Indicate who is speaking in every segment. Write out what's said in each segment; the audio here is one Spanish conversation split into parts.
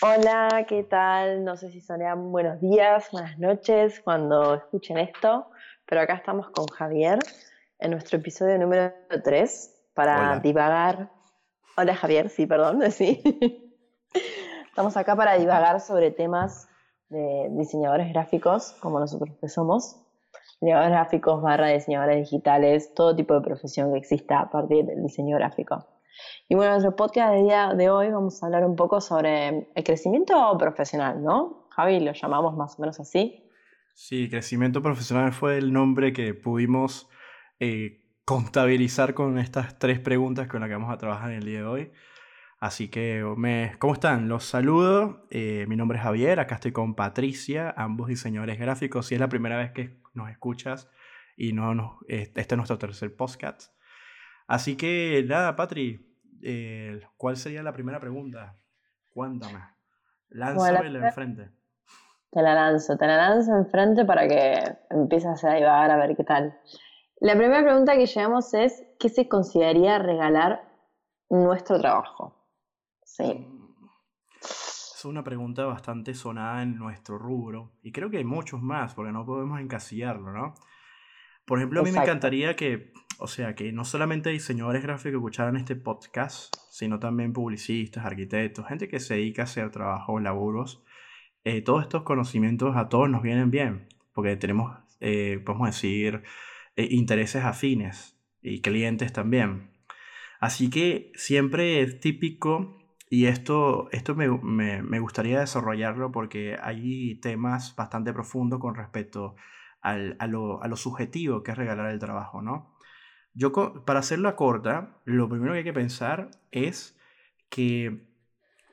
Speaker 1: Hola, ¿qué tal? No sé si sonían buenos días, buenas noches cuando escuchen esto, pero acá estamos con Javier en nuestro episodio número 3 para divagar. Hola Javier, sí, perdón, sí. Estamos acá para divagar sobre temas de diseñadores gráficos, como nosotros que somos. Diseñadores gráficos barra diseñadores digitales, todo tipo de profesión que exista a partir del diseño gráfico. Y bueno, en nuestro podcast de día de hoy vamos a hablar un poco sobre el crecimiento profesional, ¿no? Javi, lo llamamos más o menos así.
Speaker 2: Sí, crecimiento profesional fue el nombre que pudimos eh, contabilizar con estas tres preguntas con las que vamos a trabajar en el día de hoy. Así que, me, ¿cómo están? Los saludo. Eh, mi nombre es Javier, acá estoy con Patricia, ambos diseñadores gráficos. Si es la primera vez que nos escuchas y no nos, este es nuestro tercer podcast. Así que, nada, Patri, eh, ¿cuál sería la primera pregunta? Cuéntame. Lánzame enfrente.
Speaker 1: Te la lanzo, te la lanzo enfrente para que empieces a divagar a ver qué tal. La primera pregunta que llevamos es, ¿qué se consideraría regalar nuestro trabajo? Sí. Mm,
Speaker 2: es una pregunta bastante sonada en nuestro rubro y creo que hay muchos más porque no podemos encasillarlo, ¿no? Por ejemplo, a mí me encantaría que, o sea, que no solamente diseñadores gráficos escucharan este podcast, sino también publicistas, arquitectos, gente que se dedica a hacer trabajos, laburos. Eh, todos estos conocimientos a todos nos vienen bien, porque tenemos, eh, podemos decir, eh, intereses afines y clientes también. Así que siempre es típico, y esto, esto me, me, me gustaría desarrollarlo porque hay temas bastante profundos con respecto al, a, lo, a, lo, subjetivo que es regalar el trabajo, ¿no? Yo, para hacerlo corta, lo primero que hay que pensar es que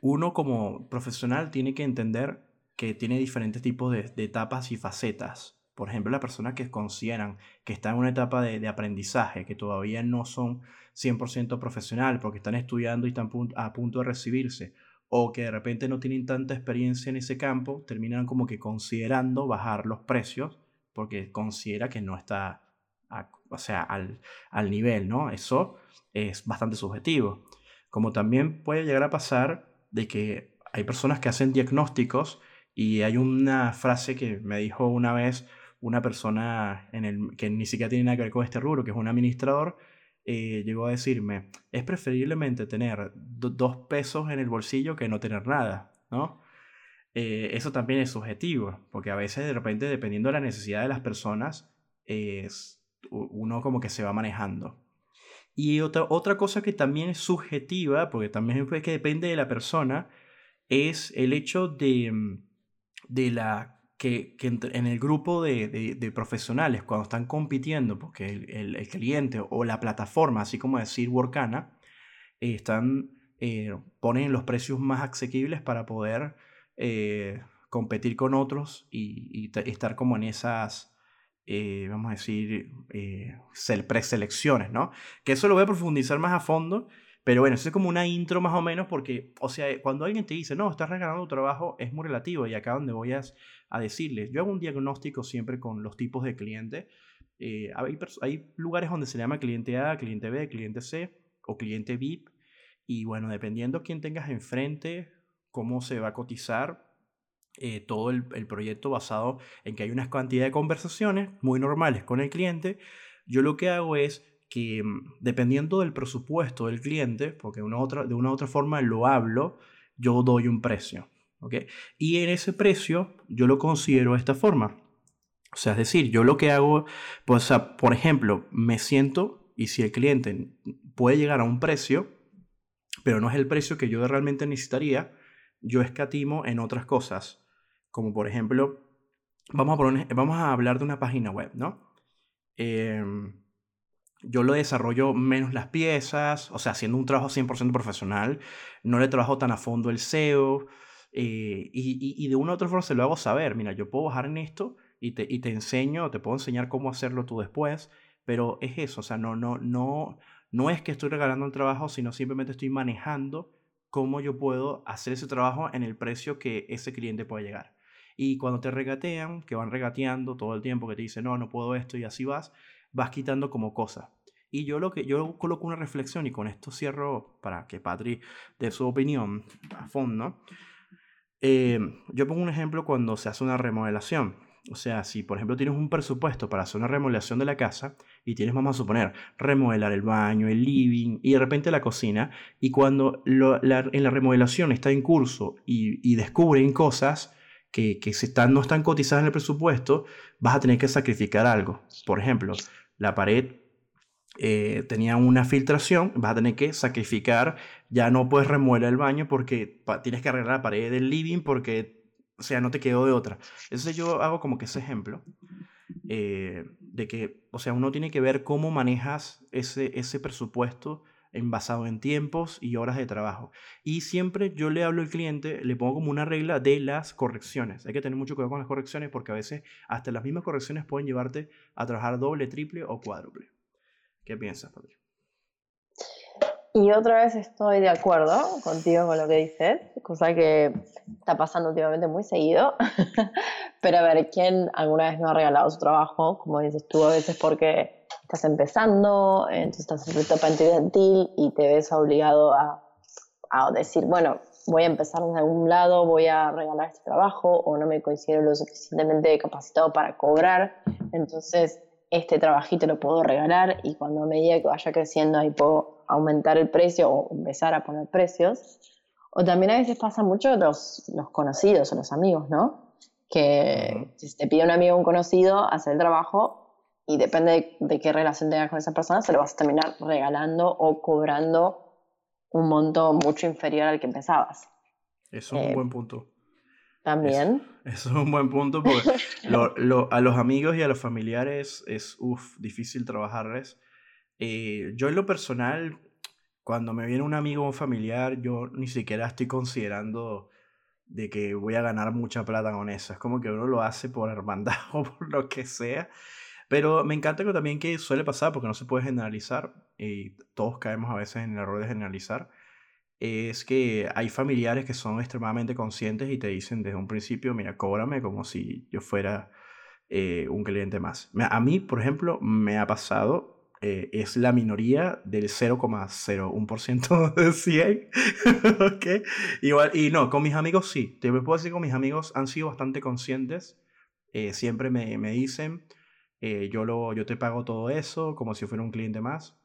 Speaker 2: uno como profesional tiene que entender que tiene diferentes tipos de, etapas y facetas. Por ejemplo, las personas que consideran que están en una etapa de, de aprendizaje, que todavía no son 100% profesional porque están estudiando y están a punto de recibirse, o que de repente no tienen tanta experiencia en ese campo, terminan como que considerando bajar los precios porque considera que no está o sea, al, al, nivel, ¿no? Eso es bastante subjetivo. Como también puede llegar a pasar de que hay personas que hacen diagnósticos y hay una frase que me dijo una vez una persona en el, que ni siquiera tiene nada que ver con este rubro, que es un administrador, eh, llegó a decirme, es preferiblemente tener dos pesos en el bolsillo que no tener nada, ¿no? Eh, eso también es subjetivo, porque a veces de repente, dependiendo de la necesidad de las personas, es, uno como que se va manejando. Y otra, otra cosa que también es subjetiva, porque también es que depende de la persona, es el hecho de, mm, de la que, que en el grupo de, de, profesionales, cuando están compitiendo, porque el, el, cliente o la plataforma, así como decir Workana, están, eh, ponen los precios más asequibles para poder eh, competir con otros y, estar como en esas, eh, vamos a decir, eh, preselecciones, ¿no? Que eso lo voy a profundizar más a fondo, pero bueno, eso es como una intro más o menos porque, o sea, cuando alguien te dice, no, estás regalando tu trabajo, es muy relativo y acá donde voy a, a decirles, yo hago un diagnóstico siempre con los tipos de clientes. hay, hay lugares donde se llama cliente A, cliente B, cliente C o cliente VIP. Y bueno, dependiendo quién tengas enfrente, cómo se va a cotizar eh, todo el, proyecto basado en que hay una cantidad de conversaciones muy normales con el cliente. Yo lo que hago es que mm, dependiendo del presupuesto del cliente, porque de una u otra forma lo hablo, yo doy un precio. ¿okay? Y en ese precio yo lo considero de esta forma. O sea, es decir, yo lo que hago, pues, por ejemplo, me siento y si el cliente puede llegar a un precio, pero no es el precio que yo realmente necesitaría, yo escatimo en otras cosas, como por ejemplo, vamos a, vamos a hablar de una página web, ¿no? Em, yo lo desarrollo menos las piezas, o sea, haciendo un trabajo 100% profesional, no le trabajo tan a fondo el SEO, eh, y, de una u otra forma se lo hago saber, mira, yo puedo bajar en esto y te, y te enseño, te puedo enseñar cómo hacerlo tú después, pero es eso, o sea, no, no, no, no es que estoy regalando el trabajo, sino simplemente estoy manejando cómo yo puedo hacer ese trabajo en el precio que ese cliente puede llegar. Y cuando te regatean, que van regateando todo el tiempo, que te dicen, no, no puedo esto y así vas, vas quitando como cosas. Y yo lo que yo coloco una reflexión y con esto cierro para que Patri dé su opinión a fondo. eh, yo pongo un ejemplo cuando se hace una remodelación. O sea, si por ejemplo tienes un presupuesto para hacer una remodelación de la casa y tienes, vamos a suponer, remodelar el baño, el living y de repente la cocina, y cuando en la remodelación está en curso y, descubren cosas que, se están, no están cotizadas en el presupuesto, vas a tener que sacrificar algo. Por ejemplo, la pared eh, tenía una filtración, vas a tener que sacrificar, ya no puedes remodelar el baño porque tienes que arreglar la pared del living porque o sea, no te quedó de otra. Entonces yo hago como que ese ejemplo eh, de que, o sea, uno tiene que ver cómo manejas ese, ese presupuesto en, basado en tiempos y horas de trabajo. Y siempre yo le hablo al cliente, le pongo como una regla de las correcciones. Hay que tener mucho cuidado con las correcciones porque a veces hasta las mismas correcciones pueden llevarte a trabajar doble, triple o cuádruple. ¿Qué piensas, Patrick?
Speaker 1: Y otra vez estoy de acuerdo contigo con lo que dices, cosa que está pasando últimamente muy seguido. Pero a ver, ¿quién alguna vez no ha regalado su trabajo? Como dices tú, a veces porque estás empezando, entonces estás en tu etapa estudiantil y te ves obligado a, a decir, bueno, voy a empezar en algún lado, voy a regalar este trabajo o no me considero lo suficientemente capacitado para cobrar. Entonces, este trabajito lo puedo regalar y cuando a medida que vaya creciendo ahí puedo aumentar el precio o empezar a poner precios. O también a veces pasa mucho los, los conocidos o los amigos, ¿no? Que si te pide un amigo o un conocido hacer el trabajo y depende de, qué relación tengas con esa persona, se lo vas a terminar regalando o cobrando un monto mucho inferior al que empezabas.
Speaker 2: Eso es un eh, buen punto.
Speaker 1: También.
Speaker 2: Eso, es un buen punto porque a los amigos y a los familiares es uf, difícil trabajarles. Eh, yo en lo personal, cuando me viene un amigo o un familiar, yo ni siquiera estoy considerando de que voy a ganar mucha plata con eso. Es como que uno lo hace por hermandad o por lo que sea. Pero me encanta que también que suele pasar, porque no se puede generalizar, y todos caemos a veces en el error de generalizar es que hay familiares que son extremadamente conscientes y te dicen desde un principio, mira, cóbrame como si yo fuera eh, un cliente más. A mí, por ejemplo, me ha pasado, eh, es la minoría del 0,01% de 100. ¿okay? Igual, y no, con mis amigos sí. Te puedo decir que con mis amigos han sido bastante conscientes. Eh, siempre me, me dicen, yo, lo, yo te pago todo eso como si fuera un cliente más.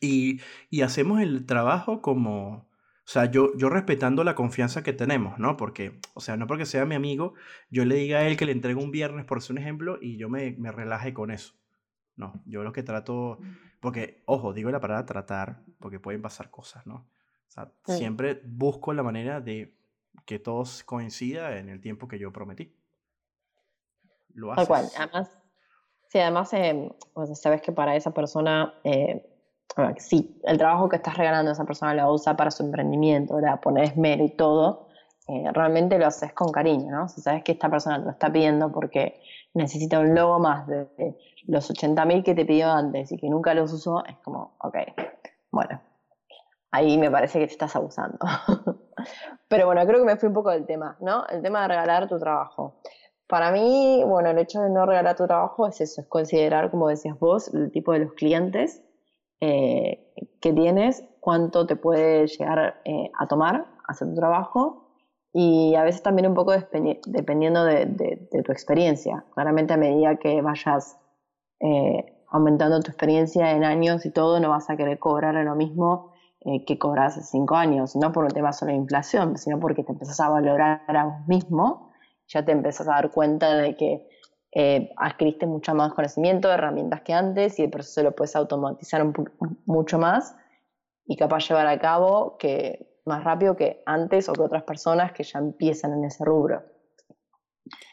Speaker 2: Y, y hacemos el trabajo como, o sea, yo, yo respetando la confianza que tenemos, ¿no? Porque, o sea, no porque sea mi amigo, yo le diga a él que le entrego un viernes, por ser un ejemplo, y yo me, me relaje con eso. No, yo lo que trato, porque, ojo, digo la palabra tratar, porque pueden pasar cosas, ¿no? O sea, siempre busco la manera de que todos coincida en el tiempo que yo prometí.
Speaker 1: Lo haces. Tal cual, además, sí, además, eh, sabes que para esa persona eh, si el trabajo que estás regalando a esa persona lo usa para su emprendimiento, la pones esmero y todo, eh, realmente lo haces con cariño, ¿no? Si sabes que esta persona te lo está pidiendo porque necesita un logo más de, los 80.000 que te pidió antes y que nunca los usó, es como, ok, bueno, ahí me parece que te estás abusando. Pero bueno, creo que me fui un poco del tema, ¿no? El tema de regalar tu trabajo. Para mí, bueno, el hecho de no regalar tu trabajo es eso, es considerar, como decías vos, el tipo de los clientes eh, que tienes, cuánto te puede llegar eh, a tomar hacer tu trabajo y a veces también un poco dependiendo de, tu experiencia. Claramente a medida que vayas eh, aumentando tu experiencia en años y todo, no vas a querer cobrar lo mismo que cobras hace cinco años, no por un tema solo de inflación, sino porque te empezás a valorar a vos mismo, ya te empezás a dar cuenta de que eh, adquiriste mucho más conocimiento, herramientas que antes y el proceso lo puedes automatizar mucho más y capaz llevar a cabo que más rápido que antes o que otras personas que ya empiezan en ese rubro.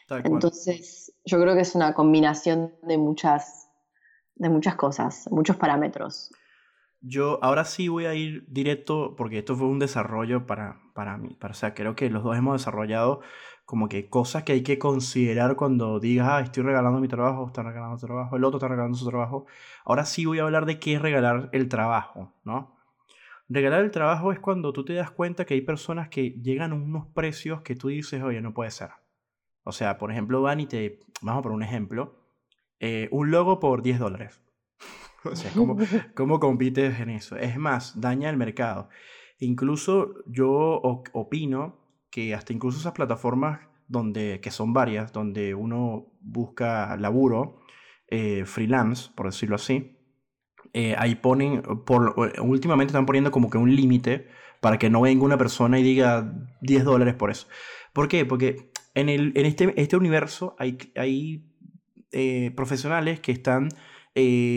Speaker 1: Entonces, yo creo que es una combinación de muchas, de muchas cosas, muchos parámetros.
Speaker 2: Yo ahora sí voy a ir directo, porque esto fue un desarrollo para, para mí. Para, o sea, creo que los dos hemos desarrollado como que cosas que hay que considerar cuando digas, ah, estoy regalando mi trabajo, está regalando su trabajo, el otro está regalando su trabajo. Ahora sí voy a hablar de qué es regalar el trabajo, ¿no? Regalar el trabajo es cuando tú te das cuenta que hay personas que llegan a unos precios que tú dices, oye, no puede ser. O sea, por ejemplo, van y te, vamos por un ejemplo, eh, un logo por 10 dólares. o sea, ¿cómo, ¿cómo compites en eso? Es más, daña el mercado. Incluso yo opino que hasta incluso esas plataformas donde, que son varias, donde uno busca laburo, eh, freelance, por decirlo así, eh, ahí ponen, por, últimamente están poniendo como que un límite para que no venga una persona y diga 10 dólares por eso. ¿Por qué? Porque en, el, en este, este universo hay, hay eh, profesionales que están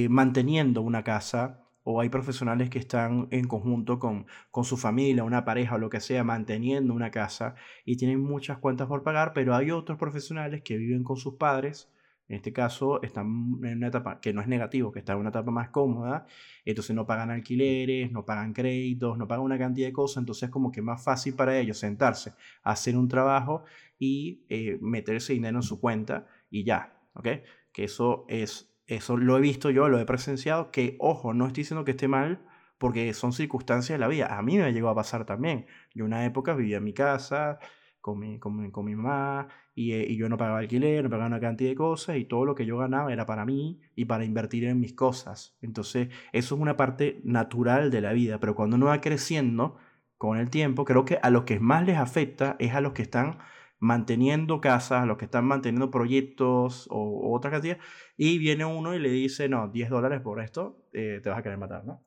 Speaker 2: manteniendo una casa o hay profesionales que están en conjunto con, con, su familia, una pareja o lo que sea, manteniendo una casa y tienen muchas cuentas por pagar, pero hay otros profesionales que viven con sus padres, en este caso están en una etapa que no es negativo, que está en una etapa más cómoda, entonces no pagan alquileres, no pagan créditos, no pagan una cantidad de cosas, entonces es como que más fácil para ellos sentarse, hacer un trabajo y eh, meterse dinero en su cuenta y ya, ¿ok? Que eso es eso lo he visto yo, lo he presenciado, que ojo, no estoy diciendo que esté mal, porque son circunstancias de la vida. A mí me llegó a pasar también. Yo una época vivía en mi casa, con mi, con mi, mamá, y, eh, y, yo no pagaba alquiler, no pagaba una cantidad de cosas, y todo lo que yo ganaba era para mí y para invertir en mis cosas. Entonces, eso es una parte natural de la vida, pero cuando uno va creciendo con el tiempo, creo que a los que más les afecta es a los que están manteniendo casas, los que están manteniendo proyectos o, otra cantidad, y viene uno y le dice, no, 10 dólares por esto, eh, te vas a querer matar, ¿no?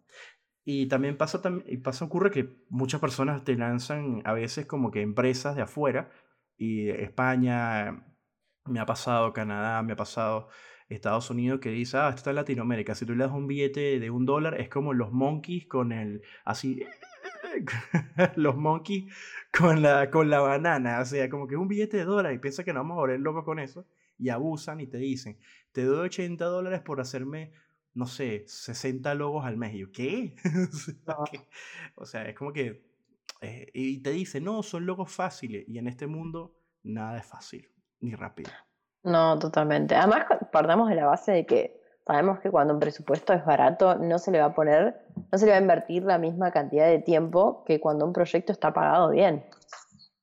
Speaker 2: Y también pasa, y pasa, ocurre que muchas personas te lanzan a veces como que empresas de afuera, y España, me ha pasado Canadá, me ha pasado Estados Unidos, que dice, ah, esto está en Latinoamérica, si tú le das un billete de un dólar, es como los monkeys con el, así, los monkeys con la, con la banana. O sea, como que es un billete de dólar y piensa que no vamos a volver locos con eso. Y abusan y te dicen, te doy 80 dólares por hacerme, no sé, 60 logos al mes. Y yo, ¿qué? o sea, es como que... Eh, y te dicen, no, son logos fáciles. Y en este mundo nada es fácil, ni rápido.
Speaker 1: No, totalmente. Además, partamos de la base de que sabemos que cuando un presupuesto es barato, no se le va a poner, no se le va a invertir la misma cantidad de tiempo que cuando un proyecto está pagado bien.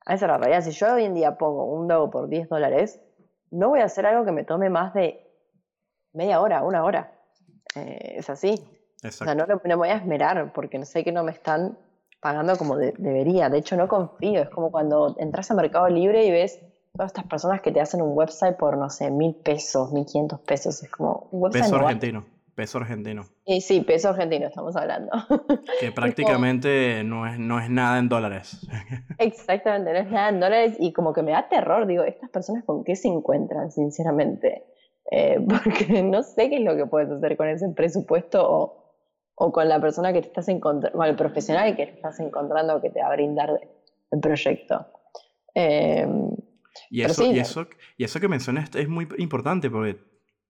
Speaker 1: A esa es la realidad. Si yo hoy en día pongo un logo por 10 dólares, no voy a hacer algo que me tome más de media hora, una hora. Eh, es así. O sea, no, me voy a esmerar porque sé que no me están pagando como debería. De hecho, no confío. Es como cuando entras a Mercado Libre y ves todas estas personas que te hacen un website por, no sé, mil pesos, mil quinientos pesos. Es como un website.
Speaker 2: Peso argentino. Peso argentino.
Speaker 1: Y sí, peso argentino estamos hablando.
Speaker 2: Que prácticamente no, es, no es nada en dólares.
Speaker 1: Exactamente, no es nada en dólares y como que me da terror, digo, estas personas con qué se encuentran, sinceramente. Eh, porque no sé qué es lo que puedes hacer con ese presupuesto o, o con la persona que te estás encontrando, con el profesional que te estás encontrando que te va a brindar el proyecto.
Speaker 2: Eh, y eso, y, eso, y eso que mencionas es muy importante porque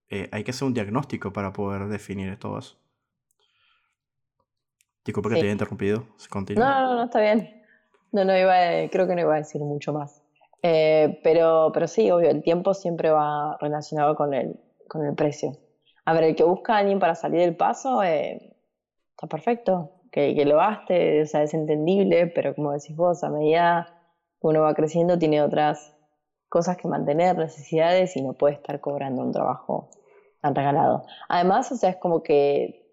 Speaker 2: eh, hay que hacer un diagnóstico para poder definir todo eso. Disculpa que te haya interrumpido.
Speaker 1: No, no, no, está bien. No, no iba creo que no iba a decir mucho más. Eh, pero, pero sí, obvio, el tiempo siempre va relacionado con el, con el precio. A ver, el que busca a alguien para salir del paso eh, está perfecto. Que, que lo gaste, o sea, es entendible, pero como decís vos, a medida que uno va creciendo tiene otras cosas que mantener, necesidades y no puede estar cobrando un trabajo tan regalado. Además, o sea, es como que,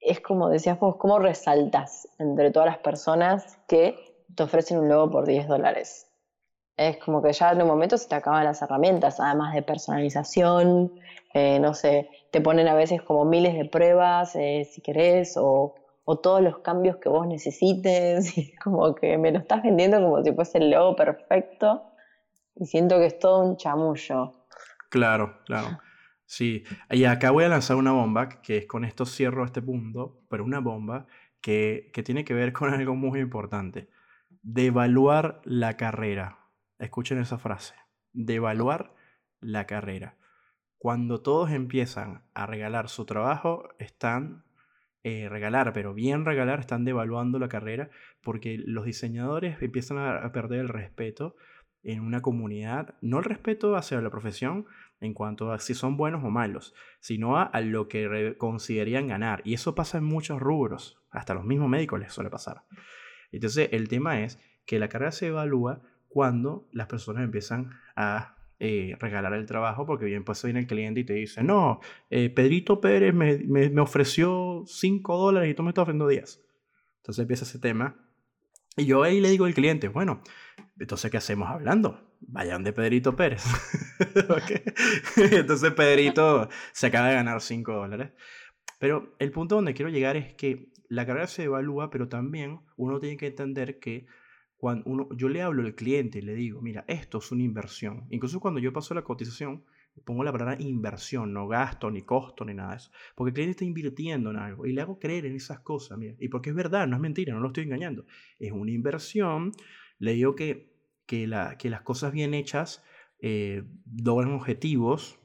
Speaker 1: es como decías vos, cómo resaltas entre todas las personas que te ofrecen un logo por 10 dólares. Es como que ya en un momento se te acaban las herramientas, además de personalización, eh, no sé, te ponen a veces como miles de pruebas eh, si querés, o, o, todos los cambios que vos necesites, y como que me lo estás vendiendo como si fuese el logo perfecto y siento que es todo un chamullo.
Speaker 2: Claro, claro. Sí, y acá voy a lanzar una bomba, que es con esto cierro este punto, pero una bomba que, que tiene que ver con algo muy importante. Devaluar la carrera. Escuchen esa frase. Devaluar la carrera. Cuando todos empiezan a regalar su trabajo, están eh, regalar, pero bien regalar, están devaluando la carrera porque los diseñadores empiezan a perder el respeto en una comunidad, no el respeto hacia la profesión en cuanto a si son buenos o malos, sino a, lo que considerarían ganar. Y eso pasa en muchos rubros, hasta los mismos médicos les suele pasar. Entonces el tema es que la carrera se evalúa cuando las personas empiezan a eh, regalar el trabajo, porque bien pues viene el cliente y te dice, no, eh, Pedrito Pérez me, me, me ofreció 5 dólares y tú me estás ofreciendo 10. Entonces empieza ese tema Y yo ahí le digo al cliente, bueno, entonces, ¿qué hacemos hablando? Vayan de Pedrito Pérez. Entonces Pedrito se acaba de ganar 5 dólares. Pero el punto donde quiero llegar es que la carrera se evalúa, pero también uno tiene que entender que cuando uno, yo le hablo al cliente y le digo, mira, esto es una inversión. Incluso cuando yo paso la cotización, pongo la palabra inversión, no gasto, ni costo, ni nada de eso. Porque el cliente está invirtiendo en algo y le hago creer en esas cosas, mira. Y porque es verdad, no es mentira, no lo estoy engañando. Es una inversión. Le digo que, que, la, que las cosas bien hechas eh, logran objetivos.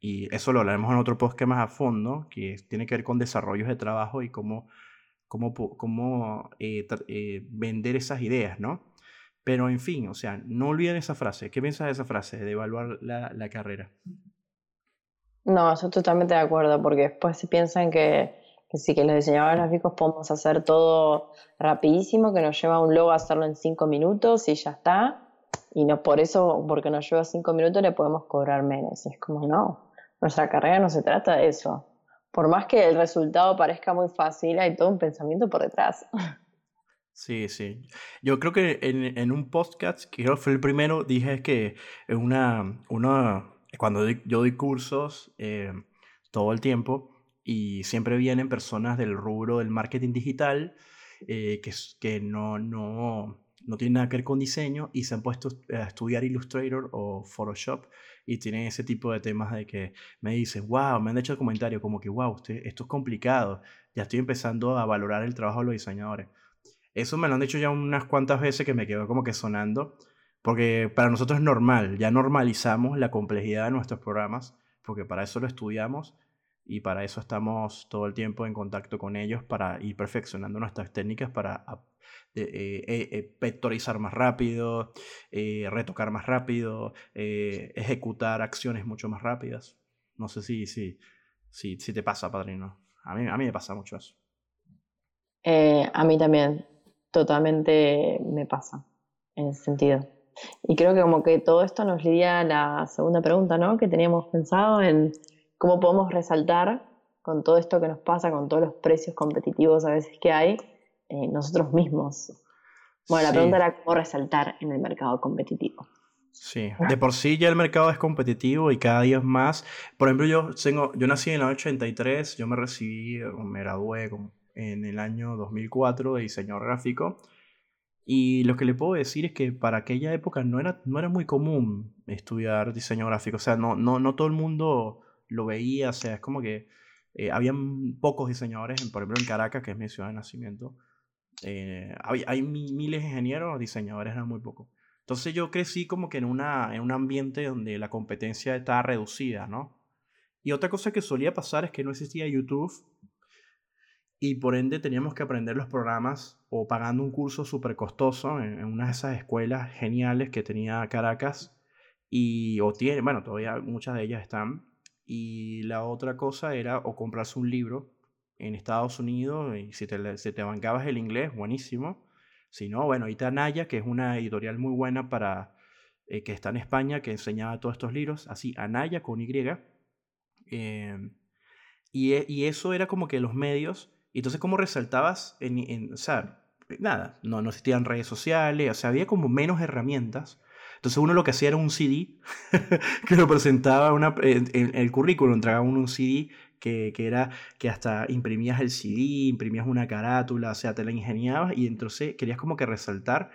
Speaker 2: Y eso lo hablaremos en otro podcast más a fondo, que tiene que ver con desarrollos de trabajo y cómo, cómo, cómo eh, eh, vender esas ideas, ¿no? Pero en fin, o sea, no olviden esa frase. ¿Qué piensas de esa frase, de evaluar la, la carrera?
Speaker 1: No, estoy totalmente de acuerdo, porque después se piensan que, que sí, que los diseñadores gráficos podemos hacer todo rapidísimo, que nos lleva un logo a hacerlo en cinco minutos y ya está. Y no por eso, porque nos lleva cinco minutos, le podemos cobrar menos. Y es como, no, nuestra carrera no se trata de eso. Por más que el resultado parezca muy fácil, hay todo un pensamiento por detrás.
Speaker 2: Sí, sí. Yo creo que en, en un podcast, que fue el primero, dije que una, una cuando yo doy cursos eh, todo el tiempo y siempre vienen personas del rubro del marketing digital eh, que, que no, no, no tienen nada que ver con diseño y se han puesto a estudiar Illustrator o Photoshop y tienen ese tipo de temas de que me dicen, wow, me han hecho el comentario como que, wow, usted, esto es complicado, ya estoy empezando a valorar el trabajo de los diseñadores. Eso me lo han dicho ya unas cuantas veces que me quedó como que sonando, porque para nosotros es normal, ya normalizamos la complejidad de nuestros programas, porque para eso lo estudiamos y para eso estamos todo el tiempo en contacto con ellos para ir perfeccionando nuestras técnicas para eh, eh, vectorizar más rápido, eh, retocar más rápido, ejecutar acciones mucho más rápidas. No sé si, si, si, si te pasa, padrino. A mí, a mí me pasa mucho eso.
Speaker 1: a mí también totalmente me pasa en ese sentido. Y creo que como que todo esto nos lidia a la segunda pregunta, ¿no? Que teníamos pensado en cómo podemos resaltar con todo esto que nos pasa, con todos los precios competitivos a veces que hay, eh, nosotros mismos. Bueno, la pregunta era cómo resaltar en el mercado competitivo.
Speaker 2: Sí, de por sí ya el mercado es competitivo y cada día es más. Por ejemplo, yo, tengo, yo nací en el 83, yo me recibí, me gradué en el año 2004 de diseño gráfico. Y lo que le puedo decir es que para aquella época no era, no era muy común estudiar diseño gráfico. O sea, no, no, no todo el mundo lo veía. O sea, es como que eh, habían pocos diseñadores, por ejemplo en Caracas, que es mi ciudad de nacimiento. Eh, hay, hay, miles de ingenieros, diseñadores eran muy pocos. Entonces yo crecí como que en, una, en un ambiente donde la competencia estaba reducida, ¿no? Y otra cosa que solía pasar es que no existía YouTube y por ende teníamos que aprender los programas o pagando un curso súper costoso en, una de esas escuelas geniales que tenía Caracas y o tiene, bueno, todavía muchas de ellas están. Y la otra cosa era o comprarse un libro en Estados Unidos y si te, te bancabas el inglés, buenísimo. Si no, bueno, ahí Anaya, que es una editorial muy buena para eh, que está en España, que enseñaba todos estos libros, así, Anaya con Y. Em, y, e, y eso era como que los medios y entonces, ¿cómo resaltabas? En, o sea, nada, no, existían redes sociales, o sea, había como menos herramientas. Entonces uno lo que hacía era un CD que lo presentaba en, el currículum, entregaba uno un CD que, era que hasta imprimías el CD, imprimías una carátula, o sea, te la ingeniabas y entonces querías como que resaltar,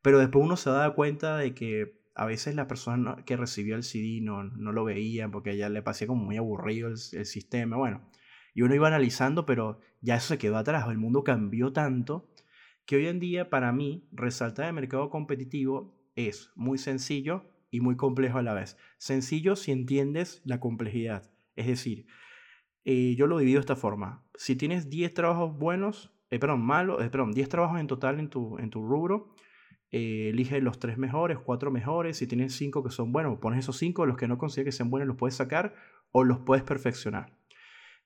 Speaker 2: pero después uno se daba cuenta de que a veces la persona que recibió el CD no, no lo veía porque ya le parecía como muy aburrido el sistema, bueno. Y uno iba analizando, pero ya eso se quedó atrás. El mundo cambió tanto que hoy en día para mí resaltar el mercado competitivo es muy sencillo y muy complejo a la vez. Sencillo si entiendes la complejidad. Es decir, eh, yo lo divido de esta forma. Si tienes 10 trabajos buenos, eh, perdón, malos, eh, perdón, 10 trabajos en total en tu, en tu rubro, elige los 3 mejores, 4 mejores. Si tienes 5 que son buenos, pones esos 5, los que no consideres que sean buenos los puedes sacar o los puedes perfeccionar.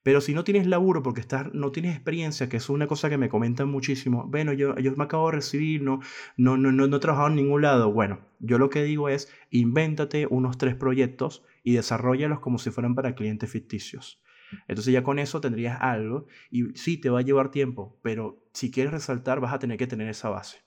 Speaker 2: Pero si no tienes laburo porque estás, no tienes experiencia, que es una cosa que me comentan muchísimo, bueno, yo, yo me acabo de recibir, no, no, no, no, he trabajado en ningún lado. Bueno, yo lo que digo es, invéntate unos tres proyectos y desarrollalos como si fueran para clientes ficticios. Entonces ya con eso tendrías algo y sí, te va a llevar tiempo, pero si quieres resaltar vas a tener que tener esa base.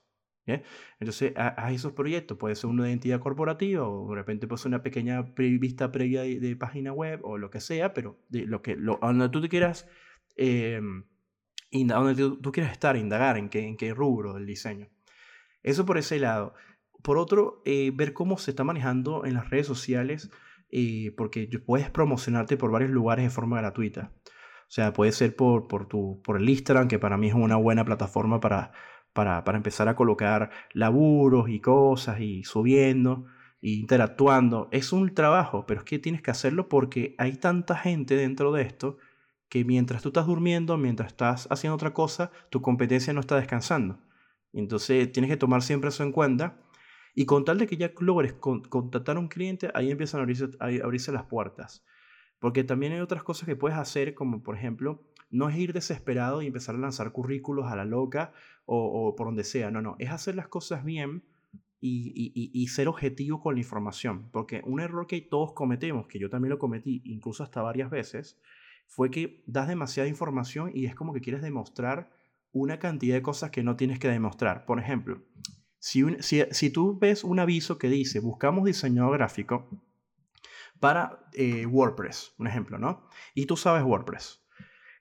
Speaker 2: Entonces, haz esos proyectos. Puede ser una identidad corporativa o de repente puede ser una pequeña vista previa de, página web o lo que sea, pero lo que, lo, donde tú te quieras, eh, donde tú, quieras estar, indagar en qué, en qué rubro del diseño. Eso por ese lado. Por otro, eh, ver cómo se está manejando en las redes sociales, eh, porque puedes promocionarte por varios lugares de forma gratuita. O sea, puede ser por, por, tu, por el Instagram, que para mí es una buena plataforma para, para, para empezar a colocar laburos y cosas y subiendo e interactuando. Es un trabajo, pero es que tienes que hacerlo porque hay tanta gente dentro de esto que mientras tú estás durmiendo, mientras estás haciendo otra cosa, tu competencia no está descansando. Entonces tienes que tomar siempre eso en cuenta. Y con tal de que ya logres contactar a un cliente, ahí empiezan a abrirse, a abrirse las puertas. Porque también hay otras cosas que puedes hacer, como por ejemplo, no es ir desesperado y empezar a lanzar currículos a la loca o, por donde sea. No, no, es hacer las cosas bien y, ser objetivo con la información. Porque un error que todos cometemos, que yo también lo cometí, incluso hasta varias veces, fue que das demasiada información y es como que quieres demostrar una cantidad de cosas que no tienes que demostrar. Por ejemplo, si, si, tú ves un aviso que dice buscamos diseñador gráfico para eh, WordPress, un ejemplo, ¿no? Y tú sabes WordPress.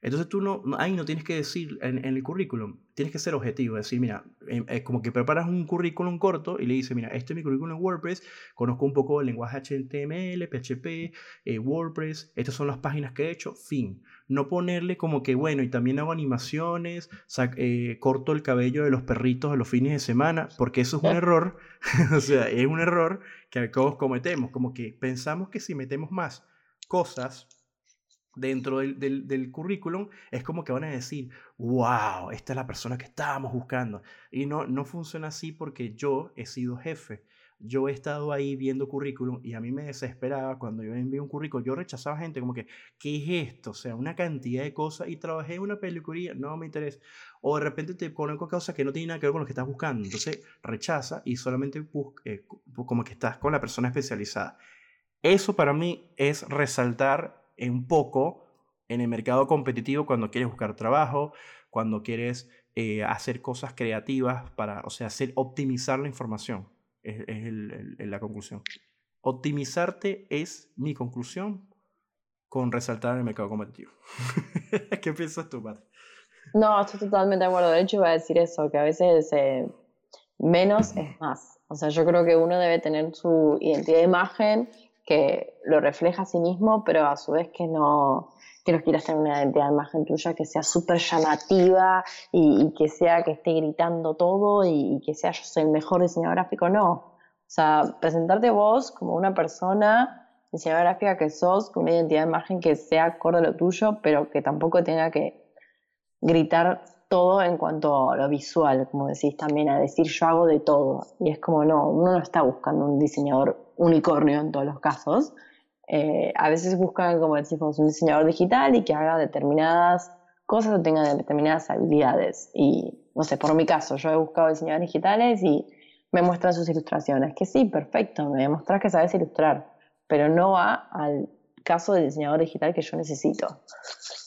Speaker 2: Entonces tú no, ahí no tienes que decir en, el currículum, tienes que ser objetivo, decir, mira, em, es como que preparas un currículum corto y le dices, mira, este es mi currículum en WordPress, conozco un poco el lenguaje HTML, PHP, eh, WordPress, estas son las páginas que he hecho, fin. No ponerle como que, bueno, y también hago animaciones, eh, corto el cabello de los perritos de los fines de semana, porque eso es un error, o sea, es un error que todos cometemos, como que pensamos que si metemos más cosas dentro del, del, currículum, es como que van a decir, wow, esta es la persona que estábamos buscando. Y no, no funciona así porque yo he sido jefe. Yo he estado ahí viendo currículum y a mí me desesperaba cuando yo envío un currículum. Yo rechazaba gente como que, ¿qué es esto? O sea, una cantidad de cosas y trabajé en una peluquería, no me interesa. O de repente te ponen cosas que no tienen nada que ver con lo que estás buscando. Entonces rechaza y solamente eh, como que estás con la persona especializada. Eso para mí es resaltar un poco en el mercado competitivo cuando quieres buscar trabajo, cuando quieres eh, hacer cosas creativas para, o sea, hacer, optimizar la información. Es, la conclusión. Optimizarte es mi conclusión con resaltar en el mercado competitivo. ¿Qué piensas tú, Pat?
Speaker 1: No, estoy totalmente de acuerdo. De hecho, iba a decir eso, que a veces eh, menos es más. O sea, yo creo que uno debe tener su identidad de imagen que lo refleja a sí mismo, pero a su vez que no, que no quieras tener una identidad de imagen tuya que sea súper llamativa y, que sea que esté gritando todo y, que sea yo soy el mejor diseñador gráfico, no. O sea, presentarte vos como una persona diseñadora gráfica que sos, con una identidad de imagen que sea acorde a lo tuyo, pero que tampoco tenga que gritar todo en cuanto a lo visual, como decís también, a decir yo hago de todo. Y es como, no, uno no está buscando un diseñador unicornio en todos los casos. Eh, a veces buscan, como decimos, un diseñador digital y que haga determinadas cosas o tenga determinadas habilidades. Y, no sé, por mi caso, yo he buscado diseñadores digitales y me muestran sus ilustraciones. Que sí, perfecto, me demostrás que sabes ilustrar, pero no va al caso del diseñador digital que yo necesito.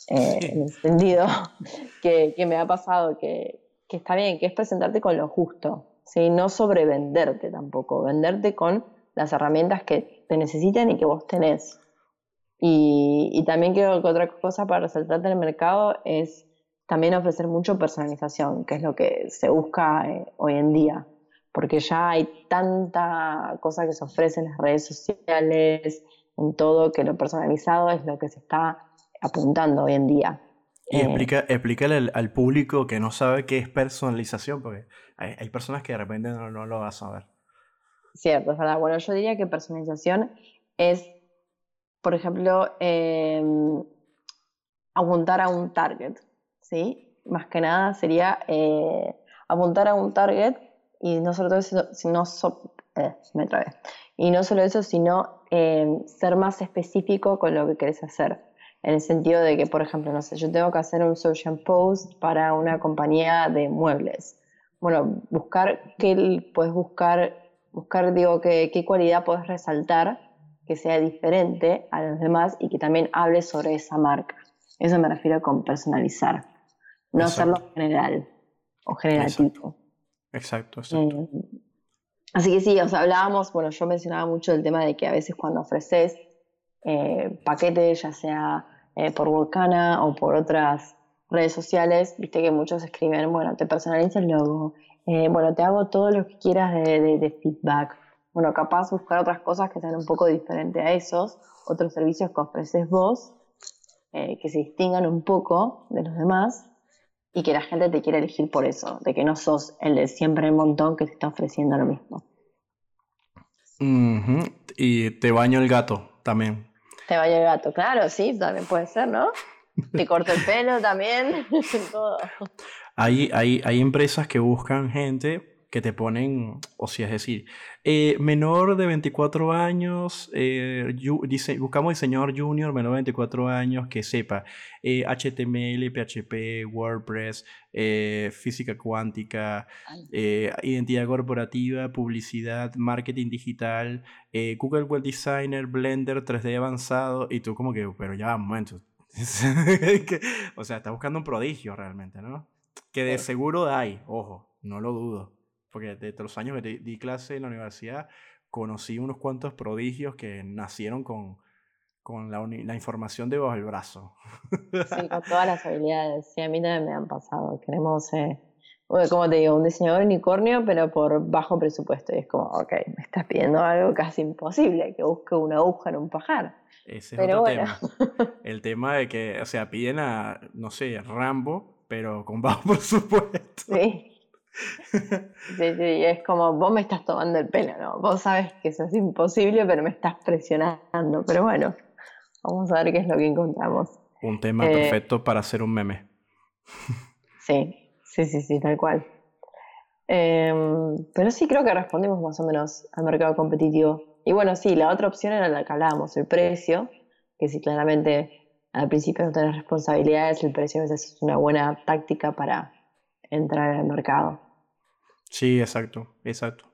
Speaker 1: Eh, en el sentido que, que, me ha pasado que, que, está bien, que es presentarte con lo justo, ¿sí? no sobrevenderte tampoco, venderte con las herramientas que te necesitan y que vos tenés. Y, y también creo que otra cosa para resaltarte en el mercado es también ofrecer mucho personalización, que es lo que se busca eh, hoy en día, porque ya hay tanta cosa que se ofrece en las redes sociales, en todo, que lo personalizado es lo que se está apuntando hoy en día.
Speaker 2: Y eh, explica, explícale al, público que no sabe qué es personalización, porque hay, personas que de repente no, no, lo van a saber.
Speaker 1: Cierto, es verdad. Bueno, yo diría que personalización es, por ejemplo, em, apuntar a un target, ¿sí? Más que nada sería eh, apuntar a un target y no solo eso, sino, eh, me Y no solo eso, sino em, ser más específico con lo que querés hacer en el sentido de que, por ejemplo, no sé, yo tengo que hacer un social post para una compañía de muebles. Bueno, buscar qué puedes buscar, buscar, digo, qué, qué cualidad puedes resaltar que sea diferente a los demás y que también hable sobre esa marca. Eso me refiero con personalizar, no hacerlo general o generativo.
Speaker 2: Exacto, exacto.
Speaker 1: Eh, así que sí, o sea, hablábamos, bueno, yo mencionaba mucho el tema de que a veces cuando ofreces eh, paquetes, ya sea eh, por Volcana o por otras redes sociales, viste que muchos escriben, bueno, te personalizo el logo, bueno, te hago todo lo que quieras de, feedback. Bueno, capaz buscar otras cosas que sean un poco diferentes a esos, otros servicios que ofreces vos, que se distingan un poco de los demás y que la gente te quiera elegir por eso, de que no sos el de siempre el montón que te está ofreciendo lo mismo.
Speaker 2: Y te baño el gato también.
Speaker 1: Te baño el gato, claro, sí, también puede ser, ¿no? Te corto el pelo también, todo.
Speaker 2: Hay, hay, hay empresas que buscan gente que te ponen, o sea, es decir, eh, menor de 24 años, eh, dice, buscamos diseñador junior, menor de 24 años, que sepa HTML, eh, PHP, WordPress, física cuántica, identidad corporativa, publicidad, marketing digital, Google Web Designer, Blender, 3D avanzado, y tú como que, pero ya, un momento. o sea, estás buscando un prodigio realmente, ¿no? Que de seguro hay, ojo, no lo dudo porque desde los años que di clase en la universidad, conocí unos cuantos prodigios que nacieron con, con la, la, información debajo del brazo.
Speaker 1: Sí, con todas las habilidades. Sí, a mí también me han pasado. Queremos, eh, como te digo, un diseñador unicornio, pero por bajo presupuesto. Y es como, ok, me estás pidiendo algo casi imposible, que busque una aguja en un pajar.
Speaker 2: Ese es otro tema. El tema de que, o sea, piden a, no sé, Rambo, pero con bajo presupuesto.
Speaker 1: Sí. Sí, sí, es como vos me estás tomando el pelo, ¿no? Vos sabes que eso es imposible, pero me estás presionando. Pero bueno, vamos a ver qué es lo que encontramos.
Speaker 2: Un tema eh, perfecto para hacer un meme.
Speaker 1: Sí, sí, sí, sí, tal cual. Em, pero sí creo que respondimos más o menos al mercado competitivo. Y bueno, sí, la otra opción era la que hablábamos, el precio, que si claramente al principio no tenés responsabilidades, el precio a veces es una buena táctica para entrar al mercado.
Speaker 2: Sí, exacto, exacto.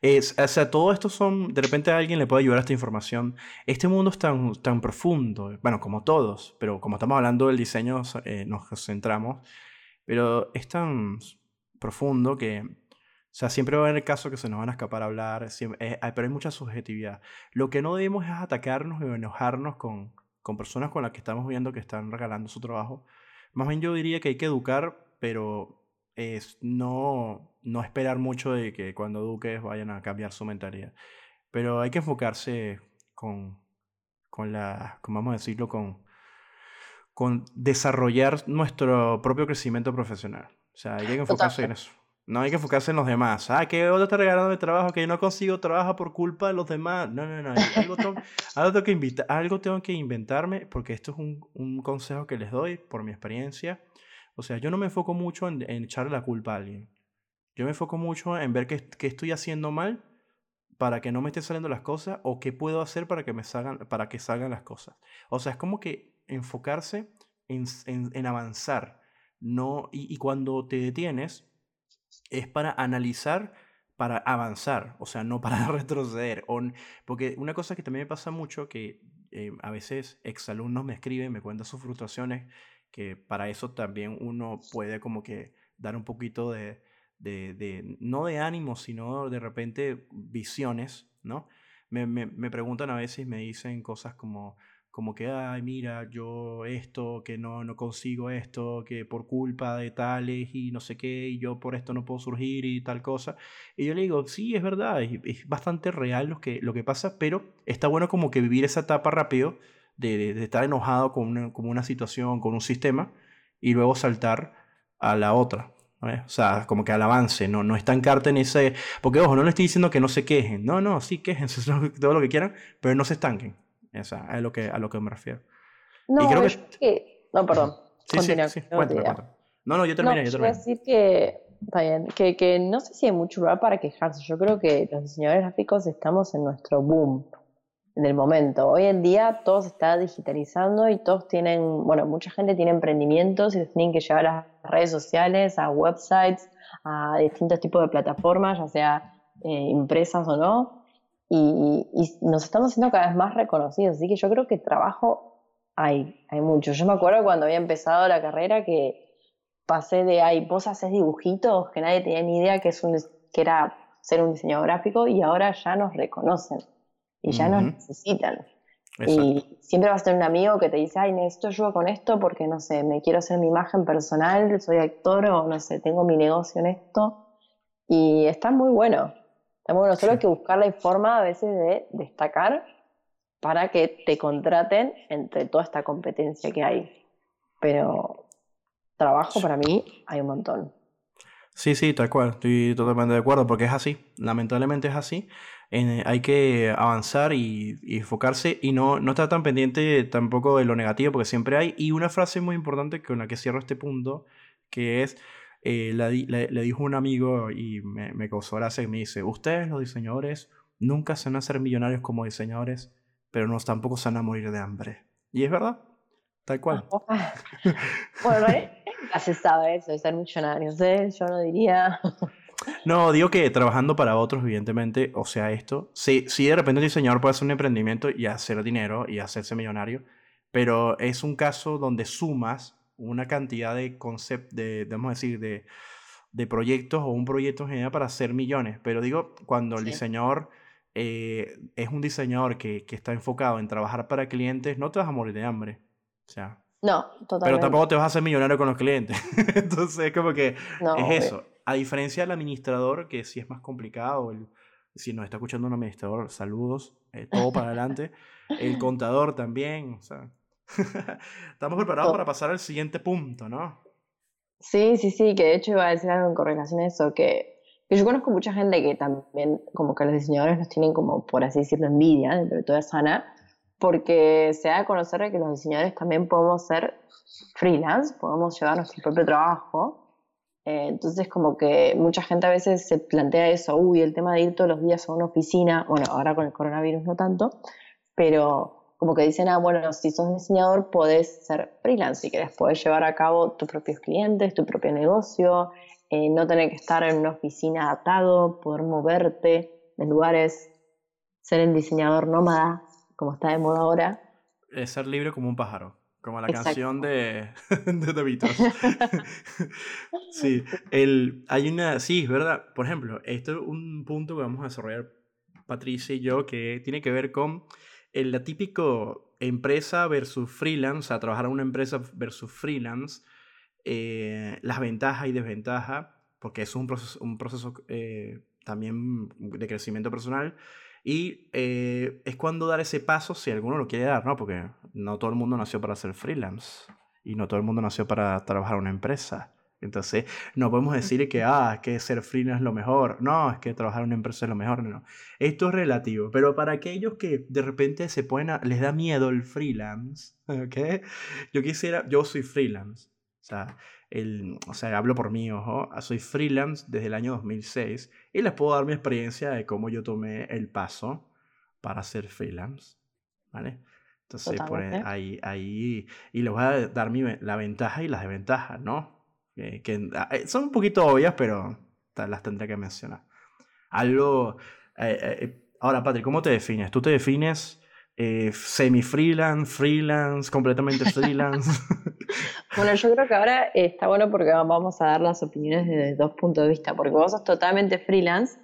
Speaker 2: Es, o sea, todo esto son, de repente a alguien le puede ayudar esta información. Este mundo es tan, tan profundo, bueno, como todos, pero como estamos hablando del diseño, eh, nos centramos, pero es tan profundo que, o sea, siempre va a haber casos que se nos van a escapar a hablar, eh, pero hay mucha subjetividad. Lo que no debemos es atacarnos y enojarnos con, con personas con las que estamos viendo que están regalando su trabajo. Más bien yo diría que hay que educar, pero es no, no esperar mucho de que cuando eduques vayan a cambiar su mentalidad. Pero hay que enfocarse con, con la, vamos a decirlo, con, con desarrollar nuestro propio crecimiento profesional. O sea, hay que enfocarse en eso. No hay que enfocarse en los demás. Ah, que otro está regalando mi trabajo, que yo no consigo trabajo por culpa de los demás. No, no, no. Algo tengo, algo tengo, que, invita, algo tengo que inventarme, porque esto es un, un consejo que les doy por mi experiencia. O sea, yo no me enfoco mucho en, echarle la culpa a alguien. Yo me enfoco mucho en ver qué, estoy haciendo mal para que no me estén saliendo las cosas o qué puedo hacer para que me salgan, para que salgan las cosas. O sea, es como que enfocarse en, en, avanzar. No, y, cuando te detienes, es para analizar, para avanzar, o sea, no para retroceder. porque una cosa que también me pasa mucho, que eh, a veces exalumnos me escriben, me cuentan sus frustraciones, que para eso también uno puede como que dar un poquito de, de, no de ánimo, sino de repente visiones, ¿no? Me, me, me, preguntan a veces me dicen cosas como, como que, ay, mira, yo esto, que no, no consigo esto, que por culpa de tales y no sé qué, y yo por esto no puedo surgir y tal cosa. Y yo le digo, sí, es verdad, es, es bastante real lo que, lo que pasa, pero está bueno como que vivir esa etapa rápido de, de, estar enojado con una, con una, situación, con un sistema, y luego saltar a la otra. O sea, como que al avance, no, no estancarte en ese... Porque, ojo, no le estoy diciendo que no se quejen. No, no, sí, quejense todo lo que quieran, pero no se estanquen. O sea, es lo que, a lo que me refiero.
Speaker 1: No, creo que... No, perdón.
Speaker 2: Sí, sí, sí, No, no, yo terminé, yo terminé.
Speaker 1: decir que, está bien, que, que no sé si hay mucho lugar para quejarse. Yo creo que los diseñadores gráficos estamos en nuestro boom en el momento. Hoy en día todo se está digitalizando y todos tienen, bueno, mucha gente tiene emprendimientos y los tienen que llevar a las redes sociales, a websites, a distintos tipos de plataformas, ya sea eh, impresas o no, y, nos estamos haciendo cada vez más reconocidos. Así que yo creo que trabajo hay, hay mucho. Yo me acuerdo cuando había empezado la carrera que pasé de ahí, vos haces dibujitos que nadie tenía ni idea que, es un, que era ser un diseñador gráfico y ahora ya nos reconocen y ya nos necesitan. Y siempre vas a tener un amigo que te dice, ay, necesito ayuda con esto porque, no sé, me quiero hacer mi imagen personal, soy actor o, no sé, tengo mi negocio en esto. Y está muy bueno. Está muy bueno. Solo hay que buscar la forma a veces de destacar para que te contraten entre toda esta competencia que hay. Pero trabajo para mí hay un montón.
Speaker 2: Sí, sí, tal cual, estoy totalmente de acuerdo, porque es así, lamentablemente es así. Eh, hay que avanzar y, enfocarse y no, no estar tan pendiente tampoco de lo negativo, porque siempre hay. Y una frase muy importante con la que cierro este punto, que es, eh, dijo un amigo y me, me causó gracia y me dice, ustedes los diseñadores nunca se van a ser millonarios como diseñadores, pero no tampoco se van a morir de hambre. Y es verdad, tal cual.
Speaker 1: bueno, ¿eh? Ya se sabe eso de ser millonarios, ¿eh? Yo no diría.
Speaker 2: No, digo que trabajando para otros, evidentemente, o sea, esto, sí, sí de repente un diseñador puede hacer un emprendimiento y hacer dinero y hacerse millonario, pero es un caso donde sumas una cantidad de conceptos, de, vamos a decir, de, de, proyectos o un proyecto en general para hacer millones. Pero digo, cuando el diseñador eh, es un diseñador que, que está enfocado en trabajar para clientes, no te vas a morir de hambre. O sea,
Speaker 1: no, totalmente.
Speaker 2: Pero tampoco te vas a hacer millonario con los clientes. Entonces, como que es eso. A diferencia del administrador, que sí es más complicado, el, si nos está escuchando un administrador, saludos, eh, todo para adelante. El contador también, o sea. Estamos preparados para pasar al siguiente punto, ¿no?
Speaker 1: Sí, sí, sí, que de hecho iba a decir algo en correlación a eso, que, que yo conozco mucha gente que también, como que los diseñadores nos tienen como, por así decirlo, envidia dentro de toda sana, porque se da a conocer que los diseñadores también podemos ser freelance, podemos llevar nuestro propio trabajo. Eh, entonces, como que mucha gente a veces se plantea eso, uy, el tema de ir todos los días a una oficina, bueno, ahora con el coronavirus no tanto, pero como que dicen, ah, bueno, si sos diseñador podés ser freelance y que después llevar a cabo tus propios clientes, tu propio negocio, eh, no tener que estar en una oficina atado, poder moverte de lugares, ser el diseñador nómada, como está de moda ahora.
Speaker 2: Es ser libre como un pájaro, como la canción de, de The Beatles. sí, el, hay una, sí, es verdad. Por ejemplo, esto es un punto que vamos a desarrollar Patricia y yo que tiene que ver con el, la típico empresa versus freelance, a trabajar en una empresa versus freelance, eh, las ventajas y desventajas, porque es un proceso, un proceso eh, también de crecimiento personal y eh, es cuando dar ese paso, si alguno lo quiere dar, ¿no? Porque no todo el mundo nació para ser freelance y no todo el mundo nació para trabajar en una empresa. Entonces, no podemos decir que, ah, que ser freelance es lo mejor. No, es que trabajar en una empresa es lo mejor. No. Esto es relativo. Pero para aquellos que de repente se pueden, les da miedo el freelance, ¿ok? Yo quisiera, yo soy freelance. O sea, el, o sea, hablo por mí, ojo, soy freelance desde el año 2006 y les puedo dar mi experiencia de cómo yo tomé el paso para ser freelance, ¿vale? Entonces, por ahí, ahí, y les voy a dar mi, la ventaja y las desventajas, ¿no? que ah, eh, son un poquito obvias, pero las tendré que mencionar. Algo, eh, eh, ahora, Patrick, ¿cómo te defines? ¿Tú te defines eh, semi-freelance, freelance, completamente freelance.
Speaker 1: bueno, yo creo que ahora está bueno porque vamos a dar las opiniones desde dos puntos de vista, porque vos sos totalmente freelance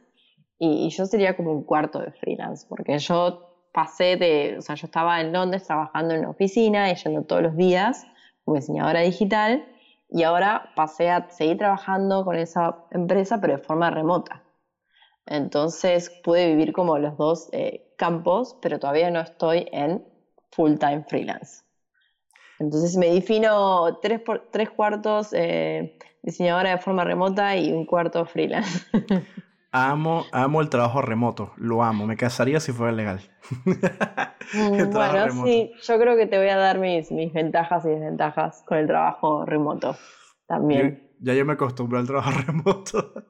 Speaker 1: y, yo sería como un cuarto de freelance, porque yo pasé de, o sea, yo estaba en Londres trabajando en una oficina y yendo todos los días como diseñadora digital y ahora pasé a seguir trabajando con esa empresa pero de forma remota. Entonces pude vivir como los dos eh, campos, pero todavía no estoy en full time freelance. Entonces me defino tres, tres cuartos eh, diseñadora de forma remota y un cuarto freelance.
Speaker 2: Amo, amo el trabajo remoto, lo amo, me casaría si fuera legal.
Speaker 1: Mm, bueno, sí, yo creo que te voy a dar mis, mis ventajas y desventajas con el trabajo remoto también
Speaker 2: ya yo me acostumbro al trabajo remoto.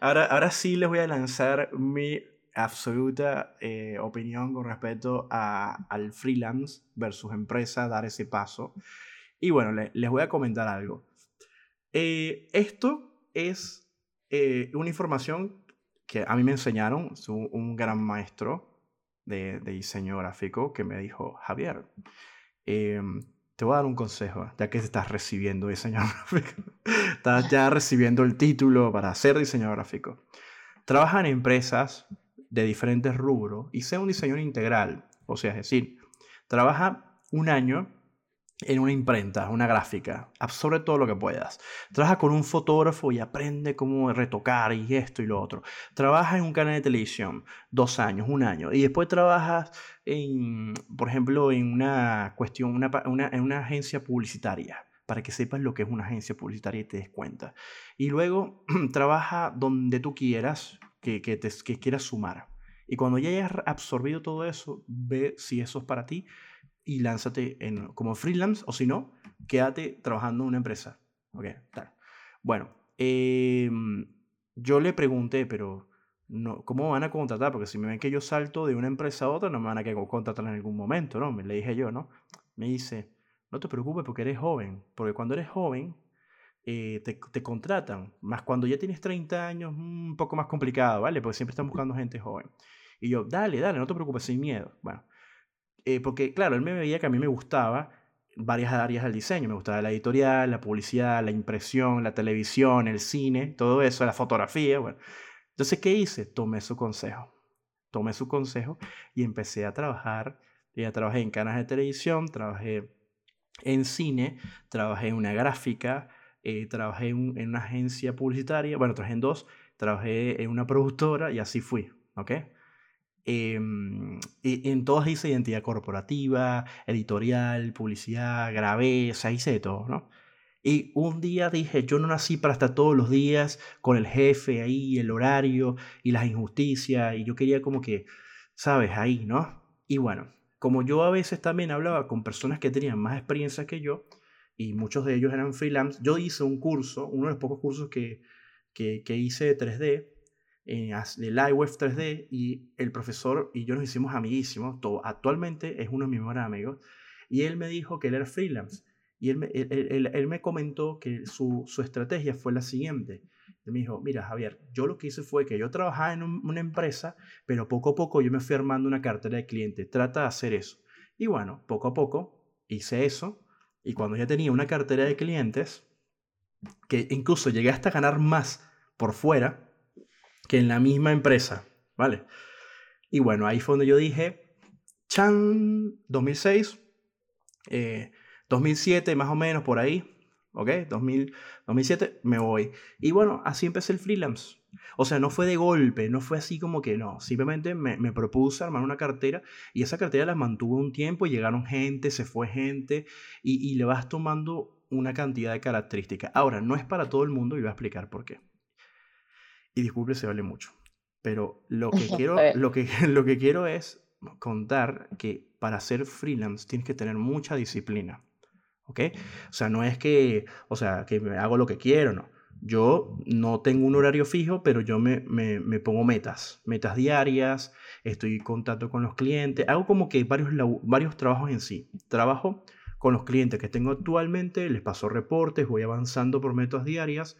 Speaker 2: ahora, ahora sí les voy a lanzar mi absoluta eh, opinión con respecto a, al freelance versus empresa, dar ese paso. Y bueno, les voy a comentar algo. Eh, esto es eh, una información que a mí me enseñaron, un, un gran maestro de, diseño gráfico que me dijo, Javier, te voy a dar un consejo, ya que estás recibiendo diseñador gráfico. estás ya recibiendo el título para ser diseñador gráfico. Trabaja en empresas de diferentes rubros y sea un diseñador integral. O sea, es decir, trabaja un año en una imprenta, una gráfica. Absorbe todo lo que puedas. Trabaja con un fotógrafo y aprende cómo retocar y esto y lo otro. Trabaja en un canal de televisión, dos años, un año. Y después trabajas en, por ejemplo, en una cuestión, una, en una agencia publicitaria para que sepas lo que es una agencia publicitaria y te des cuenta. Y luego trabaja donde tú quieras, que, que, te, que quieras sumar. Y cuando ya hayas absorbido todo eso, ve si eso es para ti y lánzate en, como freelance o si no, quédate trabajando en una empresa. Ok. Bueno, em, yo le pregunté, pero no, ¿cómo van a contratar? Porque si me ven que yo salto de una empresa a otra, no me van a querer contratar en algún momento, ¿no? Me le dije yo, ¿no? Me dice, no te preocupes porque eres joven, porque cuando eres joven eh, te, te, contratan, más cuando ya tienes 30 años, un poco más complicado, ¿vale? Porque siempre están buscando gente joven. Y yo, dale, dale, no te preocupes, sin miedo. Bueno, eh, porque claro, él me veía que a mí me gustaba varias áreas del diseño. Me gustaba la editorial, la publicidad, la impresión, la televisión, el cine, todo eso, la fotografía. Bueno. Entonces, ¿qué hice? Tomé su consejo. Tomé su consejo y empecé a trabajar. Ya trabajé en canales de televisión, trabajé en cine, trabajé en una gráfica, eh, trabajé en, en, una agencia publicitaria, bueno, trabajé en dos, trabajé en una productora y así fui, ¿ok? Em, y en todas hice identidad corporativa, editorial, publicidad, grabé, o sea, hice de todo, ¿no? Y un día dije, yo no nací para estar todos los días con el jefe ahí, el horario y las injusticias, y yo quería como que, ¿sabes? Ahí, ¿no? Y bueno, como yo a veces también hablaba con personas que tenían más experiencia que yo, y muchos de ellos eran freelance, yo hice un curso, uno de los pocos cursos que, que, hice de 3D, eh, de Lightwave 3D y el profesor y yo nos hicimos amiguísimos. Todo, actualmente es uno de mis mejores amigos. Y él me dijo que él era freelance. Y él me, él, él, me comentó que su, su, estrategia fue la siguiente. Él me dijo, mira Javier, yo lo que hice fue que yo trabajaba en una empresa, pero poco a poco yo me fui armando una cartera de clientes. Trata de hacer eso. Y bueno, poco a poco hice eso. Y cuando ya tenía una cartera de clientes, que incluso llegué hasta ganar más por fuera, que en la misma empresa, ¿vale? Y bueno, ahí fue donde yo dije, chan, 2006, 2007 eh, más o menos por ahí, ¿ok? 2000, 2007 me voy. Y bueno, así empecé el freelance. O sea, no fue de golpe, no fue así como que no, simplemente me, me propuse armar una cartera y esa cartera la mantuve un tiempo y llegaron gente, se fue gente y, y le vas tomando una cantidad de características. Ahora, no es para todo el mundo y voy a explicar por qué. Y disculpe se vale mucho. Pero lo que quiero, lo que, lo que quiero es contar que para ser freelance tienes que tener mucha disciplina. ¿Ok? O sea, no es que, o sea, que me hago lo que quiero, no. Yo no tengo un horario fijo, pero yo me, me, me, pongo metas, metas diarias, estoy en contacto con los clientes, hago como que varios, varios trabajos en sí. Trabajo con los clientes que tengo actualmente, les paso reportes, voy avanzando por metas diarias,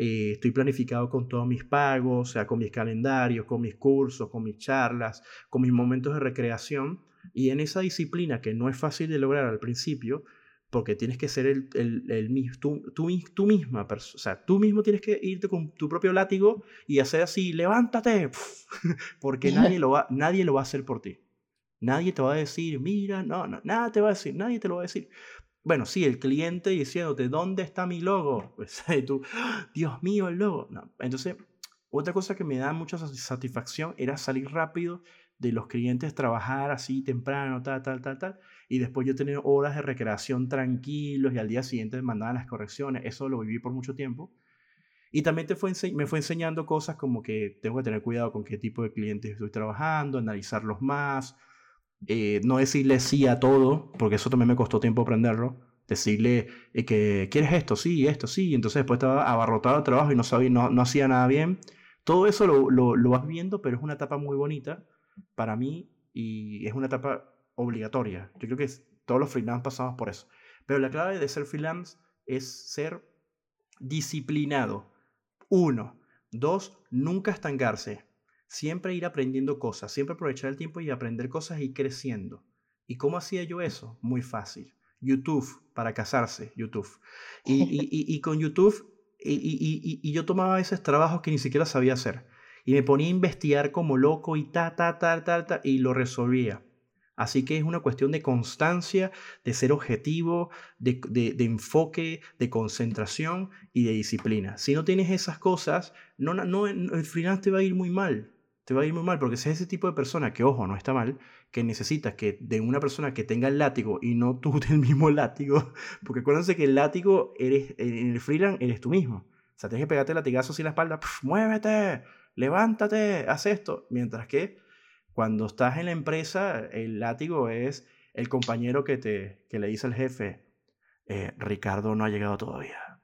Speaker 2: eh, estoy planificado con todos mis pagos, o sea, con mis calendarios, con mis cursos, con mis charlas, con mis momentos de recreación. Y en esa disciplina que no es fácil de lograr al principio, porque tienes que ser el, el, el tú, misma, o sea, tú mismo tienes que irte con tu propio látigo y hacer así, levántate, porque nadie lo, va, nadie lo va a hacer por ti. Nadie te va a decir, mira, no, no, nada te va a decir, nadie te lo va a decir. Bueno, sí, el cliente diciéndote, ¿dónde está mi logo? Pues, y tú, Dios mío, el logo. No. Entonces, otra cosa que me da mucha satisfacción era salir rápido de los clientes, trabajar así temprano, tal, tal, tal, tal, y después yo tener horas de recreación tranquilos y al día siguiente me mandaban las correcciones. Eso lo viví por mucho tiempo. Y también te fue me fue enseñando cosas como que tengo que tener cuidado con qué tipo de clientes estoy trabajando, analizarlos más, eh, no decirle sí a todo, porque eso también me costó tiempo aprenderlo. Decirle eh, que quieres esto, sí, esto, sí. entonces después estaba abarrotado de trabajo y no, sabía, no, no hacía nada bien. Todo eso lo, lo, lo, vas viendo, pero es una etapa muy bonita para mí y es una etapa obligatoria. Yo creo que todos los freelance pasamos por eso. Pero la clave de ser freelance es ser disciplinado. Uno. Dos, nunca estancarse. Siempre ir aprendiendo cosas, siempre aprovechar el tiempo y aprender cosas y creciendo. ¿Y cómo hacía yo eso? Muy fácil. YouTube, para casarse, YouTube. Y, y, y, con YouTube, y, yo tomaba veces trabajos que ni siquiera sabía hacer. Y me ponía a investigar como loco y ta, ta, ta, ta, ta, y lo resolvía. Así que es una cuestión de constancia, de ser objetivo, de, enfoque, de concentración y de disciplina. Si no tienes esas cosas, no, no, el freelance te va a ir muy mal. Te va a ir muy mal porque si es ese tipo de persona que, ojo, no está mal, que necesitas que de una persona que tenga el látigo y no tú del mismo látigo, porque acuérdense que el látigo eres, en el freelance eres tú mismo. O sea, tienes que pegarte latigazos en la espalda, muévete, levántate, haz esto. Mientras que cuando estás en la empresa, el látigo es el compañero que, te, que le dice al jefe, eh, Ricardo no ha llegado todavía.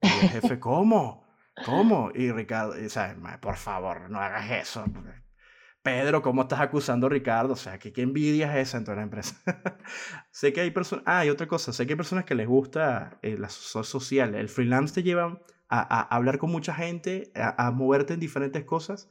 Speaker 2: Y el jefe, ¿cómo? ¿Cómo? Y Ricardo, sea, por favor, no hagas eso. Pedro, ¿cómo estás acusando a Ricardo? O sea, ¿qué, qué envidia es esa en toda la empresa? sé que hay personas, ah, y otra cosa, sé que hay personas que les gusta eh, la social. El freelance te lleva a, a hablar con mucha gente, a, a, moverte en diferentes cosas,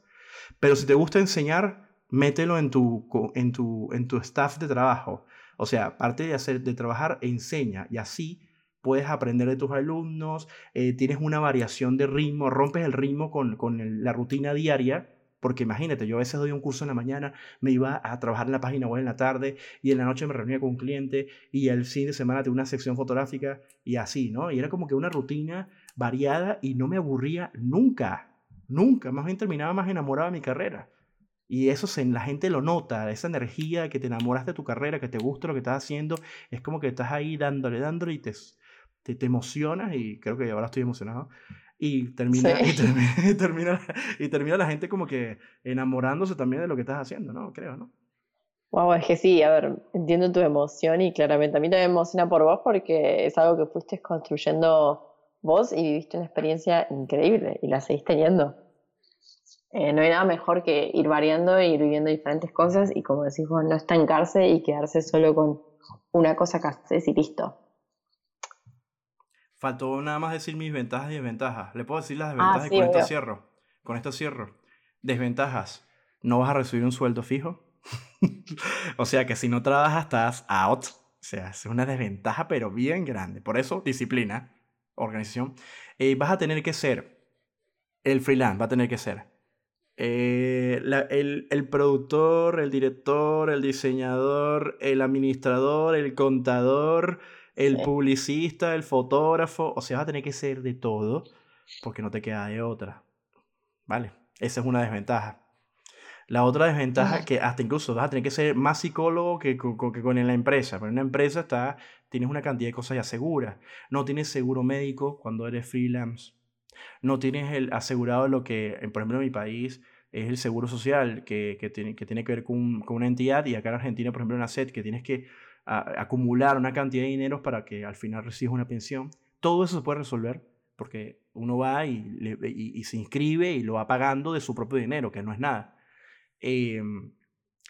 Speaker 2: pero si te gusta enseñar, mételo en tu, en tu, en tu staff de trabajo. O sea, aparte de, hacer, de trabajar, enseña y así puedes aprender de tus alumnos, eh, tienes una variación de ritmo, rompes el ritmo con, con la rutina diaria, porque imagínate, yo a veces doy un curso en la mañana, me iba a trabajar en la página web en la tarde y en la noche me reunía con un cliente y el fin de semana tenía una sección fotográfica y así, ¿no? Y era como que una rutina variada y no me aburría nunca, nunca, más bien terminaba más enamorado de mi carrera. Y eso se, la gente lo nota, esa energía que te enamoras de tu carrera, que te gusta lo que estás haciendo, es como que estás ahí dándole, dándole y te, te, te emocionas y creo que ahora estoy emocionado. Y termina, y, termina, y, termina, la gente como que enamorándose también de lo que estás haciendo, ¿no? Creo, ¿no?
Speaker 1: Wow, es que sí, a ver, entiendo tu emoción y claramente a mí también me emociona por vos porque es algo que fuiste construyendo vos y viviste una experiencia increíble y la seguís teniendo. Eh, no hay nada mejor que ir variando e ir viviendo diferentes cosas y como decís vos, no estancarse y quedarse solo con una cosa que haces y listo.
Speaker 2: Faltó nada más decir mis ventajas y desventajas. ¿Le puedo decir las ah, desventajas y con esto cierro? Con esto cierro. Desventajas. No vas a recibir un sueldo fijo. o sea que si no trabajas estás out. O sea, es una desventaja pero bien grande. Por eso, disciplina, organización. Eh, vas a tener que ser, el freelance va a tener que ser eh, el, el, productor, el director, el diseñador, el administrador, el contador, el publicista, el fotógrafo. O sea, va a tener que ser de todo porque no te queda de otra. ¿Vale? Esa es una desventaja. La otra desventaja es que hasta incluso vas a tener que ser más psicólogo que, que, con la empresa. Pero en una empresa está, tienes una cantidad de cosas ya seguras. No tienes seguro médico cuando eres freelance no tienes el asegurado lo que, por ejemplo, en mi país es el seguro social, que, que, tiene, que tiene que ver con, con, una entidad, y acá en Argentina, por ejemplo, en la SED, que tienes que acumular una cantidad de dinero para que al final recibas una pensión. Todo eso se puede resolver porque uno va y, y, se inscribe y lo va pagando de su propio dinero, que no es nada. Eh,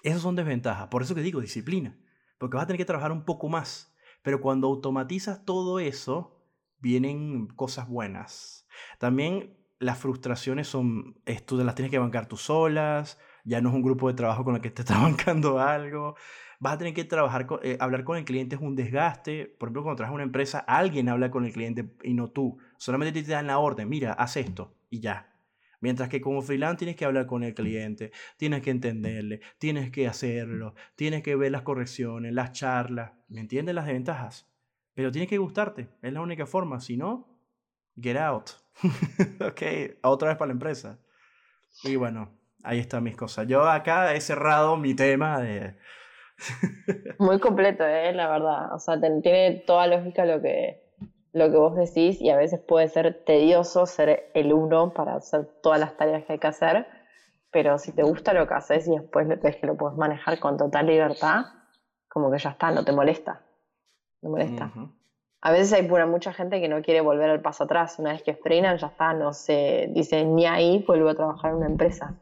Speaker 2: esas son desventajas. Por eso que digo disciplina, porque vas a tener que trabajar un poco más. Pero cuando automatizas todo eso, vienen cosas buenas. También las frustraciones son, tú las tienes que bancar tú solas, ya no es un grupo de trabajo con el que te está bancando algo, vas a tener que trabajar, eh, hablar con el cliente es un desgaste, por ejemplo, cuando trabajas en una empresa, alguien habla con el cliente y no tú, solamente te dan la orden, mira, haz esto y ya. Mientras que como freelance tienes que hablar con el cliente, tienes que entenderle, tienes que hacerlo, tienes que ver las correcciones, las charlas, ¿me entiendes las desventajas? Pero tiene que gustarte, es la única forma, si no, get out. ok, otra vez para la empresa. Y bueno, ahí están mis cosas. Yo acá he cerrado mi tema de...
Speaker 1: Muy completo, ¿eh? la verdad. O sea, tiene toda lógica lo que, lo que vos decís y a veces puede ser tedioso ser el uno para hacer todas las tareas que hay que hacer, pero si te gusta lo que haces y después ves que lo puedes manejar con total libertad, como que ya está, no te molesta. No molesta. A veces hay pura mucha gente que no quiere volver al paso atrás. Una vez que frenan, ya está, no se dice ni ahí, vuelvo a trabajar en una empresa.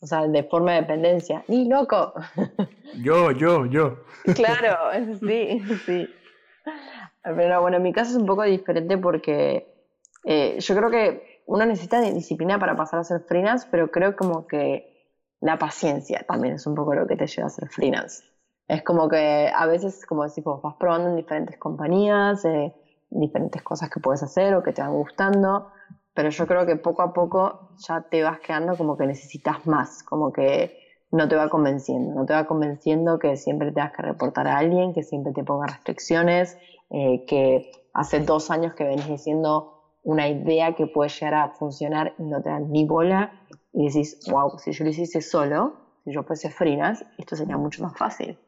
Speaker 1: O sea, de forma de dependencia. ¡Ni loco!
Speaker 2: Yo, yo, yo.
Speaker 1: Claro, sí, sí. Pero bueno, en mi caso es un poco diferente porque eh, yo creo que uno necesita disciplina para pasar a ser freelance, pero creo como que la paciencia también es un poco lo que te lleva a ser freelance. Es como que a veces, como decimos, vas probando en diferentes compañías, eh, diferentes cosas que puedes hacer o que te van gustando, pero yo creo que poco a poco ya te vas quedando como que necesitas más, como que no te va convenciendo, no te va convenciendo que siempre tengas que reportar a alguien, que siempre te ponga restricciones, eh, que hace dos años que venís diciendo una idea que puede llegar a funcionar y no te dan ni bola y decís, wow, si yo lo hiciese solo, si yo fuese freelance, esto sería mucho más fácil.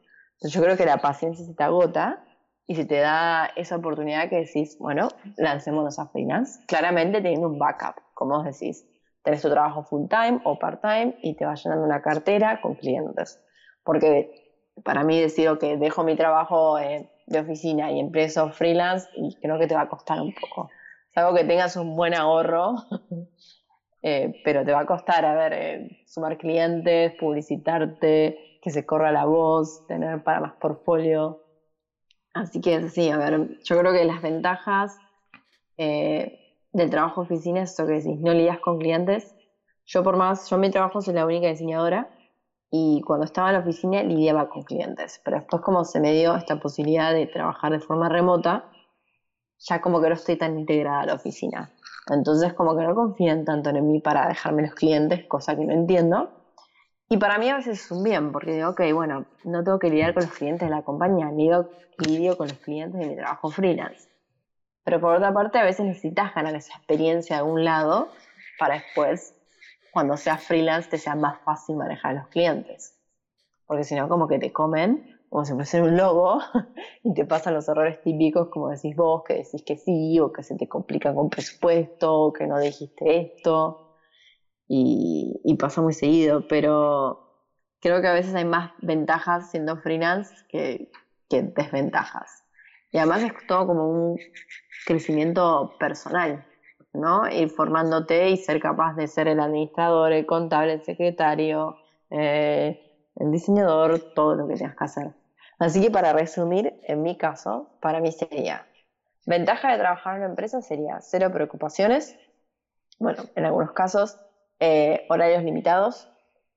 Speaker 1: Entonces yo creo que la paciencia se te agota y se te da esa oportunidad que decís, bueno, lancémonos a freelance, claramente teniendo un backup, como vos decís, tenés tu trabajo full time o part time y te vas llenando una cartera con clientes. Porque para mí decir, que dejo mi trabajo eh, de oficina y empiezo freelance y creo que te va a costar un poco. Es algo que tengas un buen ahorro, eh, pero te va a costar, a ver, eh, sumar clientes, publicitarte, que se corra la voz, tener para más portfolio. Así que sí, a ver, yo creo que las ventajas del trabajo oficina es eso que decís, no lidias con clientes. Yo por más, yo en mi trabajo soy la única diseñadora y cuando estaba en la oficina lidiaba con clientes, pero después como se me dio esta posibilidad de trabajar de forma remota, ya como que no estoy tan integrada a la oficina. Entonces como que no confían tanto en mí para dejarme los clientes, cosa que no entiendo. Y para mí a veces es un bien, porque digo, ok, bueno, no tengo que lidiar con los clientes de la compañía, lidio, lidio con los clientes de mi trabajo freelance. Pero por otra parte, a veces necesitas ganar esa experiencia de un lado para después, cuando seas freelance, te sea más fácil manejar a los clientes. Porque si no, como que te comen, como si fuese un logo, y te pasan los errores típicos, como decís vos, que decís que sí, o que se te complica con presupuesto, o que no dijiste esto. Y, y pasa muy seguido, pero creo que a veces hay más ventajas siendo freelance que, que desventajas. Y además es todo como un crecimiento personal, ¿no? Ir formándote y ser capaz de ser el administrador, el contable, el secretario, eh, el diseñador, todo lo que tengas que hacer. Así que para resumir, en mi caso, para mí sería, ventaja de trabajar en una empresa sería cero preocupaciones, bueno, en algunos casos, eh, horarios limitados,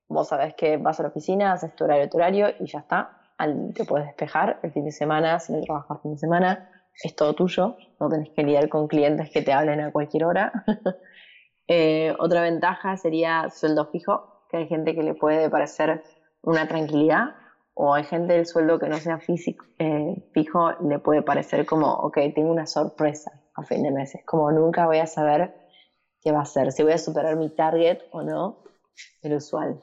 Speaker 1: vos sabés que vas a la oficina, haces tu horario, tu horario y ya está, te puedes despejar el fin de semana, si no trabajas fin de semana, es todo tuyo, no tenés que lidiar con clientes que te hablen a cualquier hora. Eh, otra ventaja sería sueldo fijo, que hay gente que le puede parecer una tranquilidad, o hay gente del sueldo que no sea físico, eh, fijo, le puede parecer como, ok, tengo una sorpresa a fin de mes, es como nunca voy a saber qué va a ser, si voy a superar mi target o no, el usual.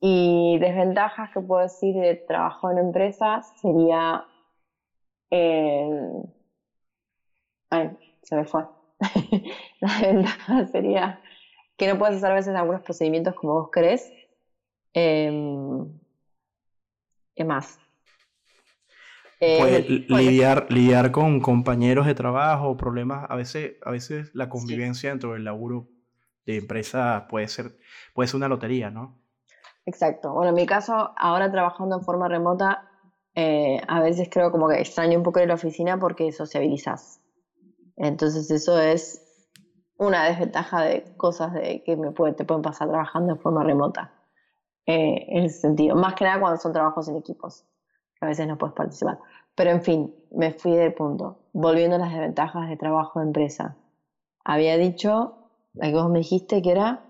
Speaker 1: Y desventajas que puedo decir de trabajo en empresas sería. Eh, ay, se me fue. la desventaja sería que no puedes hacer a veces algunos procedimientos como vos crees. Em, ¿Qué más?
Speaker 2: Eh, lidiar, lidiar con compañeros de trabajo, problemas, a veces, a veces la convivencia dentro del laburo de empresa puede ser, puede ser una lotería, ¿no?
Speaker 1: Exacto. Bueno, en mi caso, ahora trabajando en forma remota, eh, a veces creo como que extraño un poco de la oficina porque sociabilizas. Entonces eso es una desventaja de cosas de que me puede, te pueden pasar trabajando en forma remota. Eh, en ese sentido. Más que nada cuando son trabajos en equipos. A veces no puedes participar. Pero en fin, me fui del punto. Volviendo a las desventajas de trabajo de empresa. Había dicho, la que vos me dijiste, que era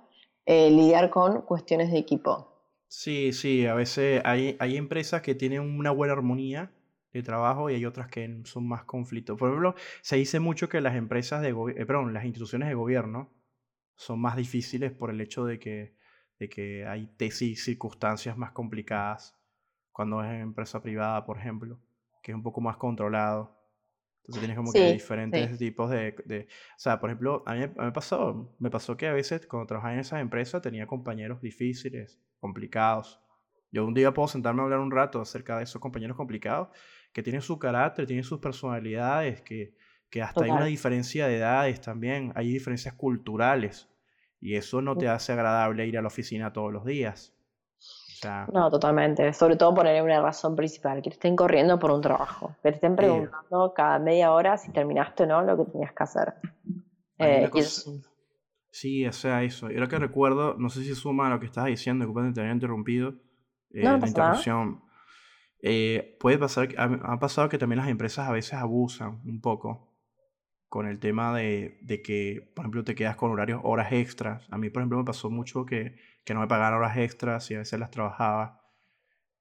Speaker 1: eh, lidiar con cuestiones de equipo.
Speaker 2: Sí, sí, a veces hay, hay empresas que tienen una buena armonía de trabajo y hay otras que son más conflictos. Por ejemplo, se dice mucho que las empresas de eh, perdón, las instituciones de gobierno son más difíciles por el hecho de que, de que hay tesis circunstancias más complicadas cuando es empresa privada, por ejemplo, que es un poco más controlado. Entonces tienes como que diferentes tipos de, de, O sea, por ejemplo, a mí, me, pasó, me pasó que a veces cuando trabajaba en esas empresas tenía compañeros difíciles, complicados. Yo un día puedo sentarme a hablar un rato acerca de esos compañeros complicados que tienen su carácter, tienen sus personalidades, que, que hasta hay una diferencia de edades también, hay diferencias culturales. Y eso no te hace agradable ir a la oficina todos los días
Speaker 1: no, totalmente. Sobre todo poner una razón principal, que te estén corriendo por un trabajo, que te estén preguntando cada media hora si terminaste o no lo que tenías que hacer.
Speaker 2: Eh, sí, o sea, eso. Y lo que recuerdo, no sé si suma a lo que estabas diciendo, disculpa te había interrumpido, eh, la interrupción. Eh, puede pasar, ha, pasado que también las empresas a veces abusan un poco con el tema de, de, que, por ejemplo, te quedas con horarios, horas extras. A mí, por ejemplo, me pasó mucho que, que no me pagaran horas extras y a veces las trabajaba.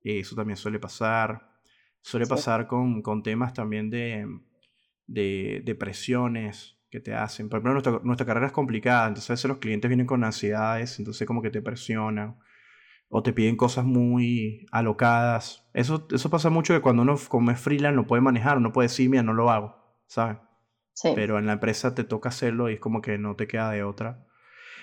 Speaker 2: Y eso también suele pasar. Suele pasar con, con, temas también de, de, de, presiones que te hacen. Por ejemplo, nuestra, nuestra carrera es complicada, entonces a veces los clientes vienen con ansiedades, entonces como que te presionan o te piden cosas muy alocadas. Eso, eso pasa mucho que cuando uno como es freelance no puede manejar, no puede decir, mira, no lo hago, ¿sabes? Sí. Pero en la empresa te toca hacerlo y es como que no te queda de otra.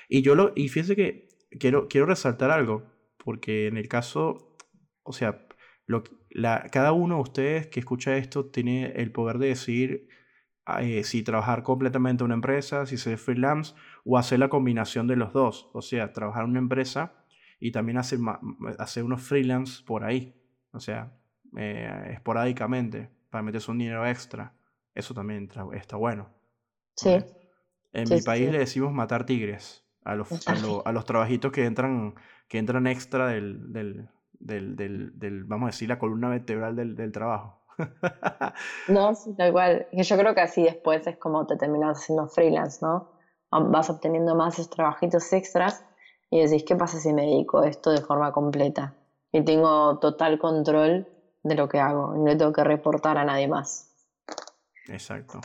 Speaker 2: Y yo lo, y fíjense que quiero, quiero resaltar algo, porque en el caso, o sea, lo, la, cada uno de ustedes que escucha esto tiene el poder de decidir eh, si trabajar completamente en una empresa, si ser freelance o hacer la combinación de los dos. O sea, trabajar en una empresa y también hacer, hacer unos freelance por ahí, o sea, eh, esporádicamente, para meterse un dinero extra. Eso también está bueno. Sí. En mi país le decimos matar tigres a los, a, los trabajitos que entran, que entran extra del, del, del, del, vamos a decir, la columna vertebral del, del trabajo.
Speaker 1: no, sí, tal cual. Yo creo que así después es como te terminas haciendo freelance, ¿no? Vas obteniendo más esos trabajitos extras y decís, ¿qué pasa si me dedico a esto de forma completa? Y tengo total control de lo que hago y no tengo que reportar a nadie más.
Speaker 2: Exacto.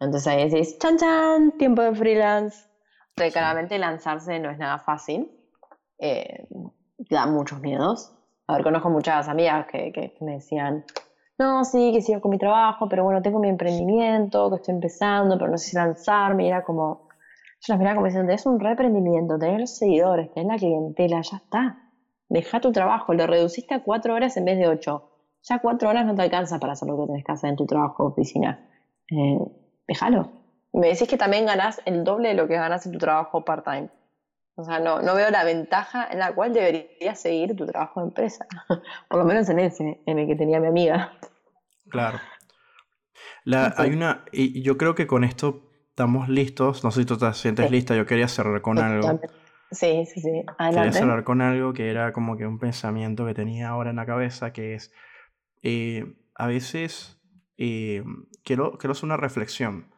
Speaker 1: Entonces ahí decís, chan chan, tiempo de freelance. Claramente lanzarse no es nada fácil. Eh, da muchos miedos. A ver, conozco muchas amigas que, que, me decían, no, sí, que sigo con mi trabajo, pero bueno, tengo mi emprendimiento, que estoy empezando, pero no sé si lanzarme. Era como, yo las miraba como diciendo, es un reprendimiento, tener los seguidores, tener la clientela, ya está. Deja tu trabajo, lo reduciste a cuatro horas en vez de ocho. Ya cuatro horas no te alcanza para hacer lo que tenés que hacer en tu trabajo oficina. Eh, déjalo. Me decís que también ganás el doble de lo que ganás en tu trabajo part-time. O sea, no, no veo la ventaja en la cual deberías seguir tu trabajo de empresa. Por lo menos en ese, en el que tenía mi amiga.
Speaker 2: Claro. La, hay una, y yo creo que con esto estamos listos. No sé si tú te sientes lista. Yo quería cerrar con algo.
Speaker 1: Sí, sí, sí.
Speaker 2: Quería cerrar con algo que era como que un pensamiento que tenía ahora en la cabeza, que es, eh, a veces eh, quiero, quiero hacer una reflexión.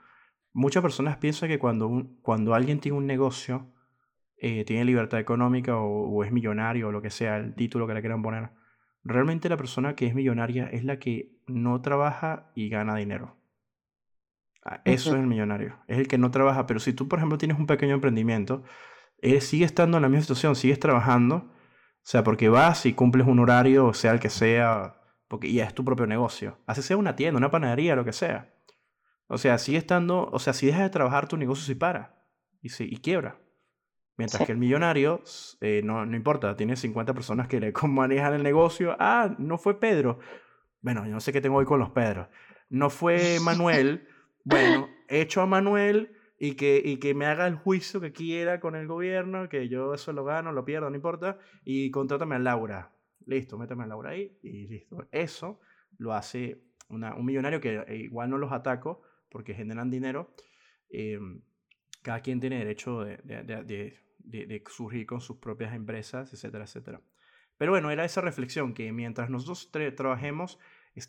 Speaker 2: Muchas personas piensan que cuando, cuando alguien tiene un negocio, eh, tiene libertad económica o, o, es millonario o lo que sea, el título que le quieran poner, realmente la persona que es millonaria es la que no trabaja y gana dinero. Ah, eso es el millonario. Es el que no trabaja. Pero si tú, por ejemplo, tienes un pequeño emprendimiento, él sigue estando en la misma situación, sigues trabajando. O sea, porque vas y cumples un horario, sea el que sea, porque ya es tu propio negocio. Así sea una tienda, una panadería, lo que sea. O sea, sigue estando, o sea, si dejas de trabajar, tu negocio sí para y, sí, y quiebra. Mientras que el millonario, eh, no, no importa, tiene 50 personas que le manejan el negocio. Ah, no fue Pedro. Bueno, yo no sé qué tengo hoy con los Pedros. No fue Manuel. Bueno, echo a Manuel y que, y que me haga el juicio que quiera con el gobierno, que yo eso lo gano, lo pierdo, no importa, y contrátame a Laura. Listo, méteme a Laura ahí y listo. Eso lo hace una, un millonario que eh, igual no los ataco porque generan dinero. Eh, cada quien tiene derecho de, de, surgir con sus propias empresas, etcétera, etcétera. Pero bueno, era esa reflexión que mientras nosotros trabajemos,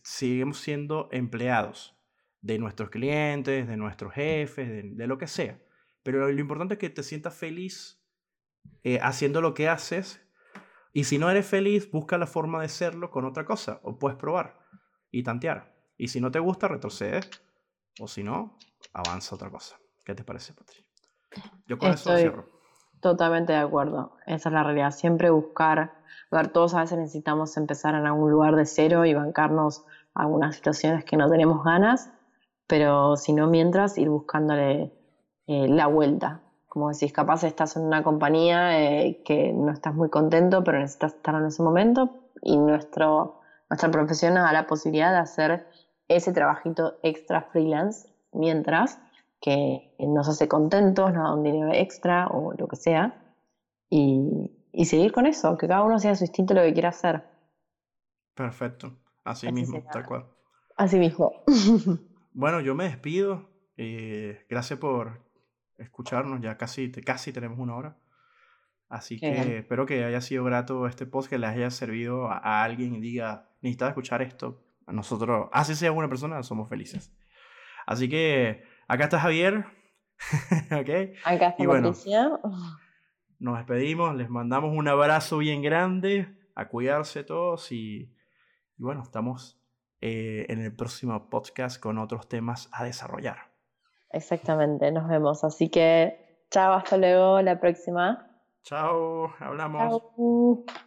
Speaker 2: seguimos siendo empleados de nuestros clientes, de nuestros jefes, de, lo que sea. Pero lo importante es que te sientas feliz eh, haciendo lo que haces. Y si no eres feliz, busca la forma de serlo con otra cosa. O puedes probar y tantear. Y si no te gusta, retrocede. O si no, avanza otra cosa. ¿Qué te parece, Patricia?
Speaker 1: Yo con eso cierro. Totalmente de acuerdo. Esa es la realidad. Siempre buscar. Ver, todos a veces necesitamos empezar en algún lugar de cero y bancarnos algunas situaciones que no tenemos ganas pero si no, mientras ir buscándole eh, la vuelta. Como decís, capaz estás en una compañía eh, que no estás muy contento, pero necesitas estar en ese momento y nuestro, nuestra profesión nos da la posibilidad de hacer ese trabajito extra freelance mientras que nos hace contentos, nos da un dinero extra o lo que sea y, y seguir con eso, que cada uno sea su instinto lo que quiera hacer.
Speaker 2: Perfecto, así, mismo, tal cual.
Speaker 1: Así mismo.
Speaker 2: Bueno, yo me despido. Eh, gracias por escucharnos. Ya casi, casi tenemos una hora. Así que espero que haya sido grato este post, que les haya servido a, alguien y diga, necesitaba escuchar esto. Nosotros, así sea una persona, somos felices. Así que acá está Javier.
Speaker 1: ¿Okay? Acá está Patricia.
Speaker 2: Nos despedimos, les mandamos un abrazo bien grande, a cuidarse todos y, bueno, estamos eh, en el próximo podcast con otros temas a desarrollar.
Speaker 1: Exactamente, nos vemos. Así que chao, hasta luego, la próxima.
Speaker 2: Chao, hablamos. Chao.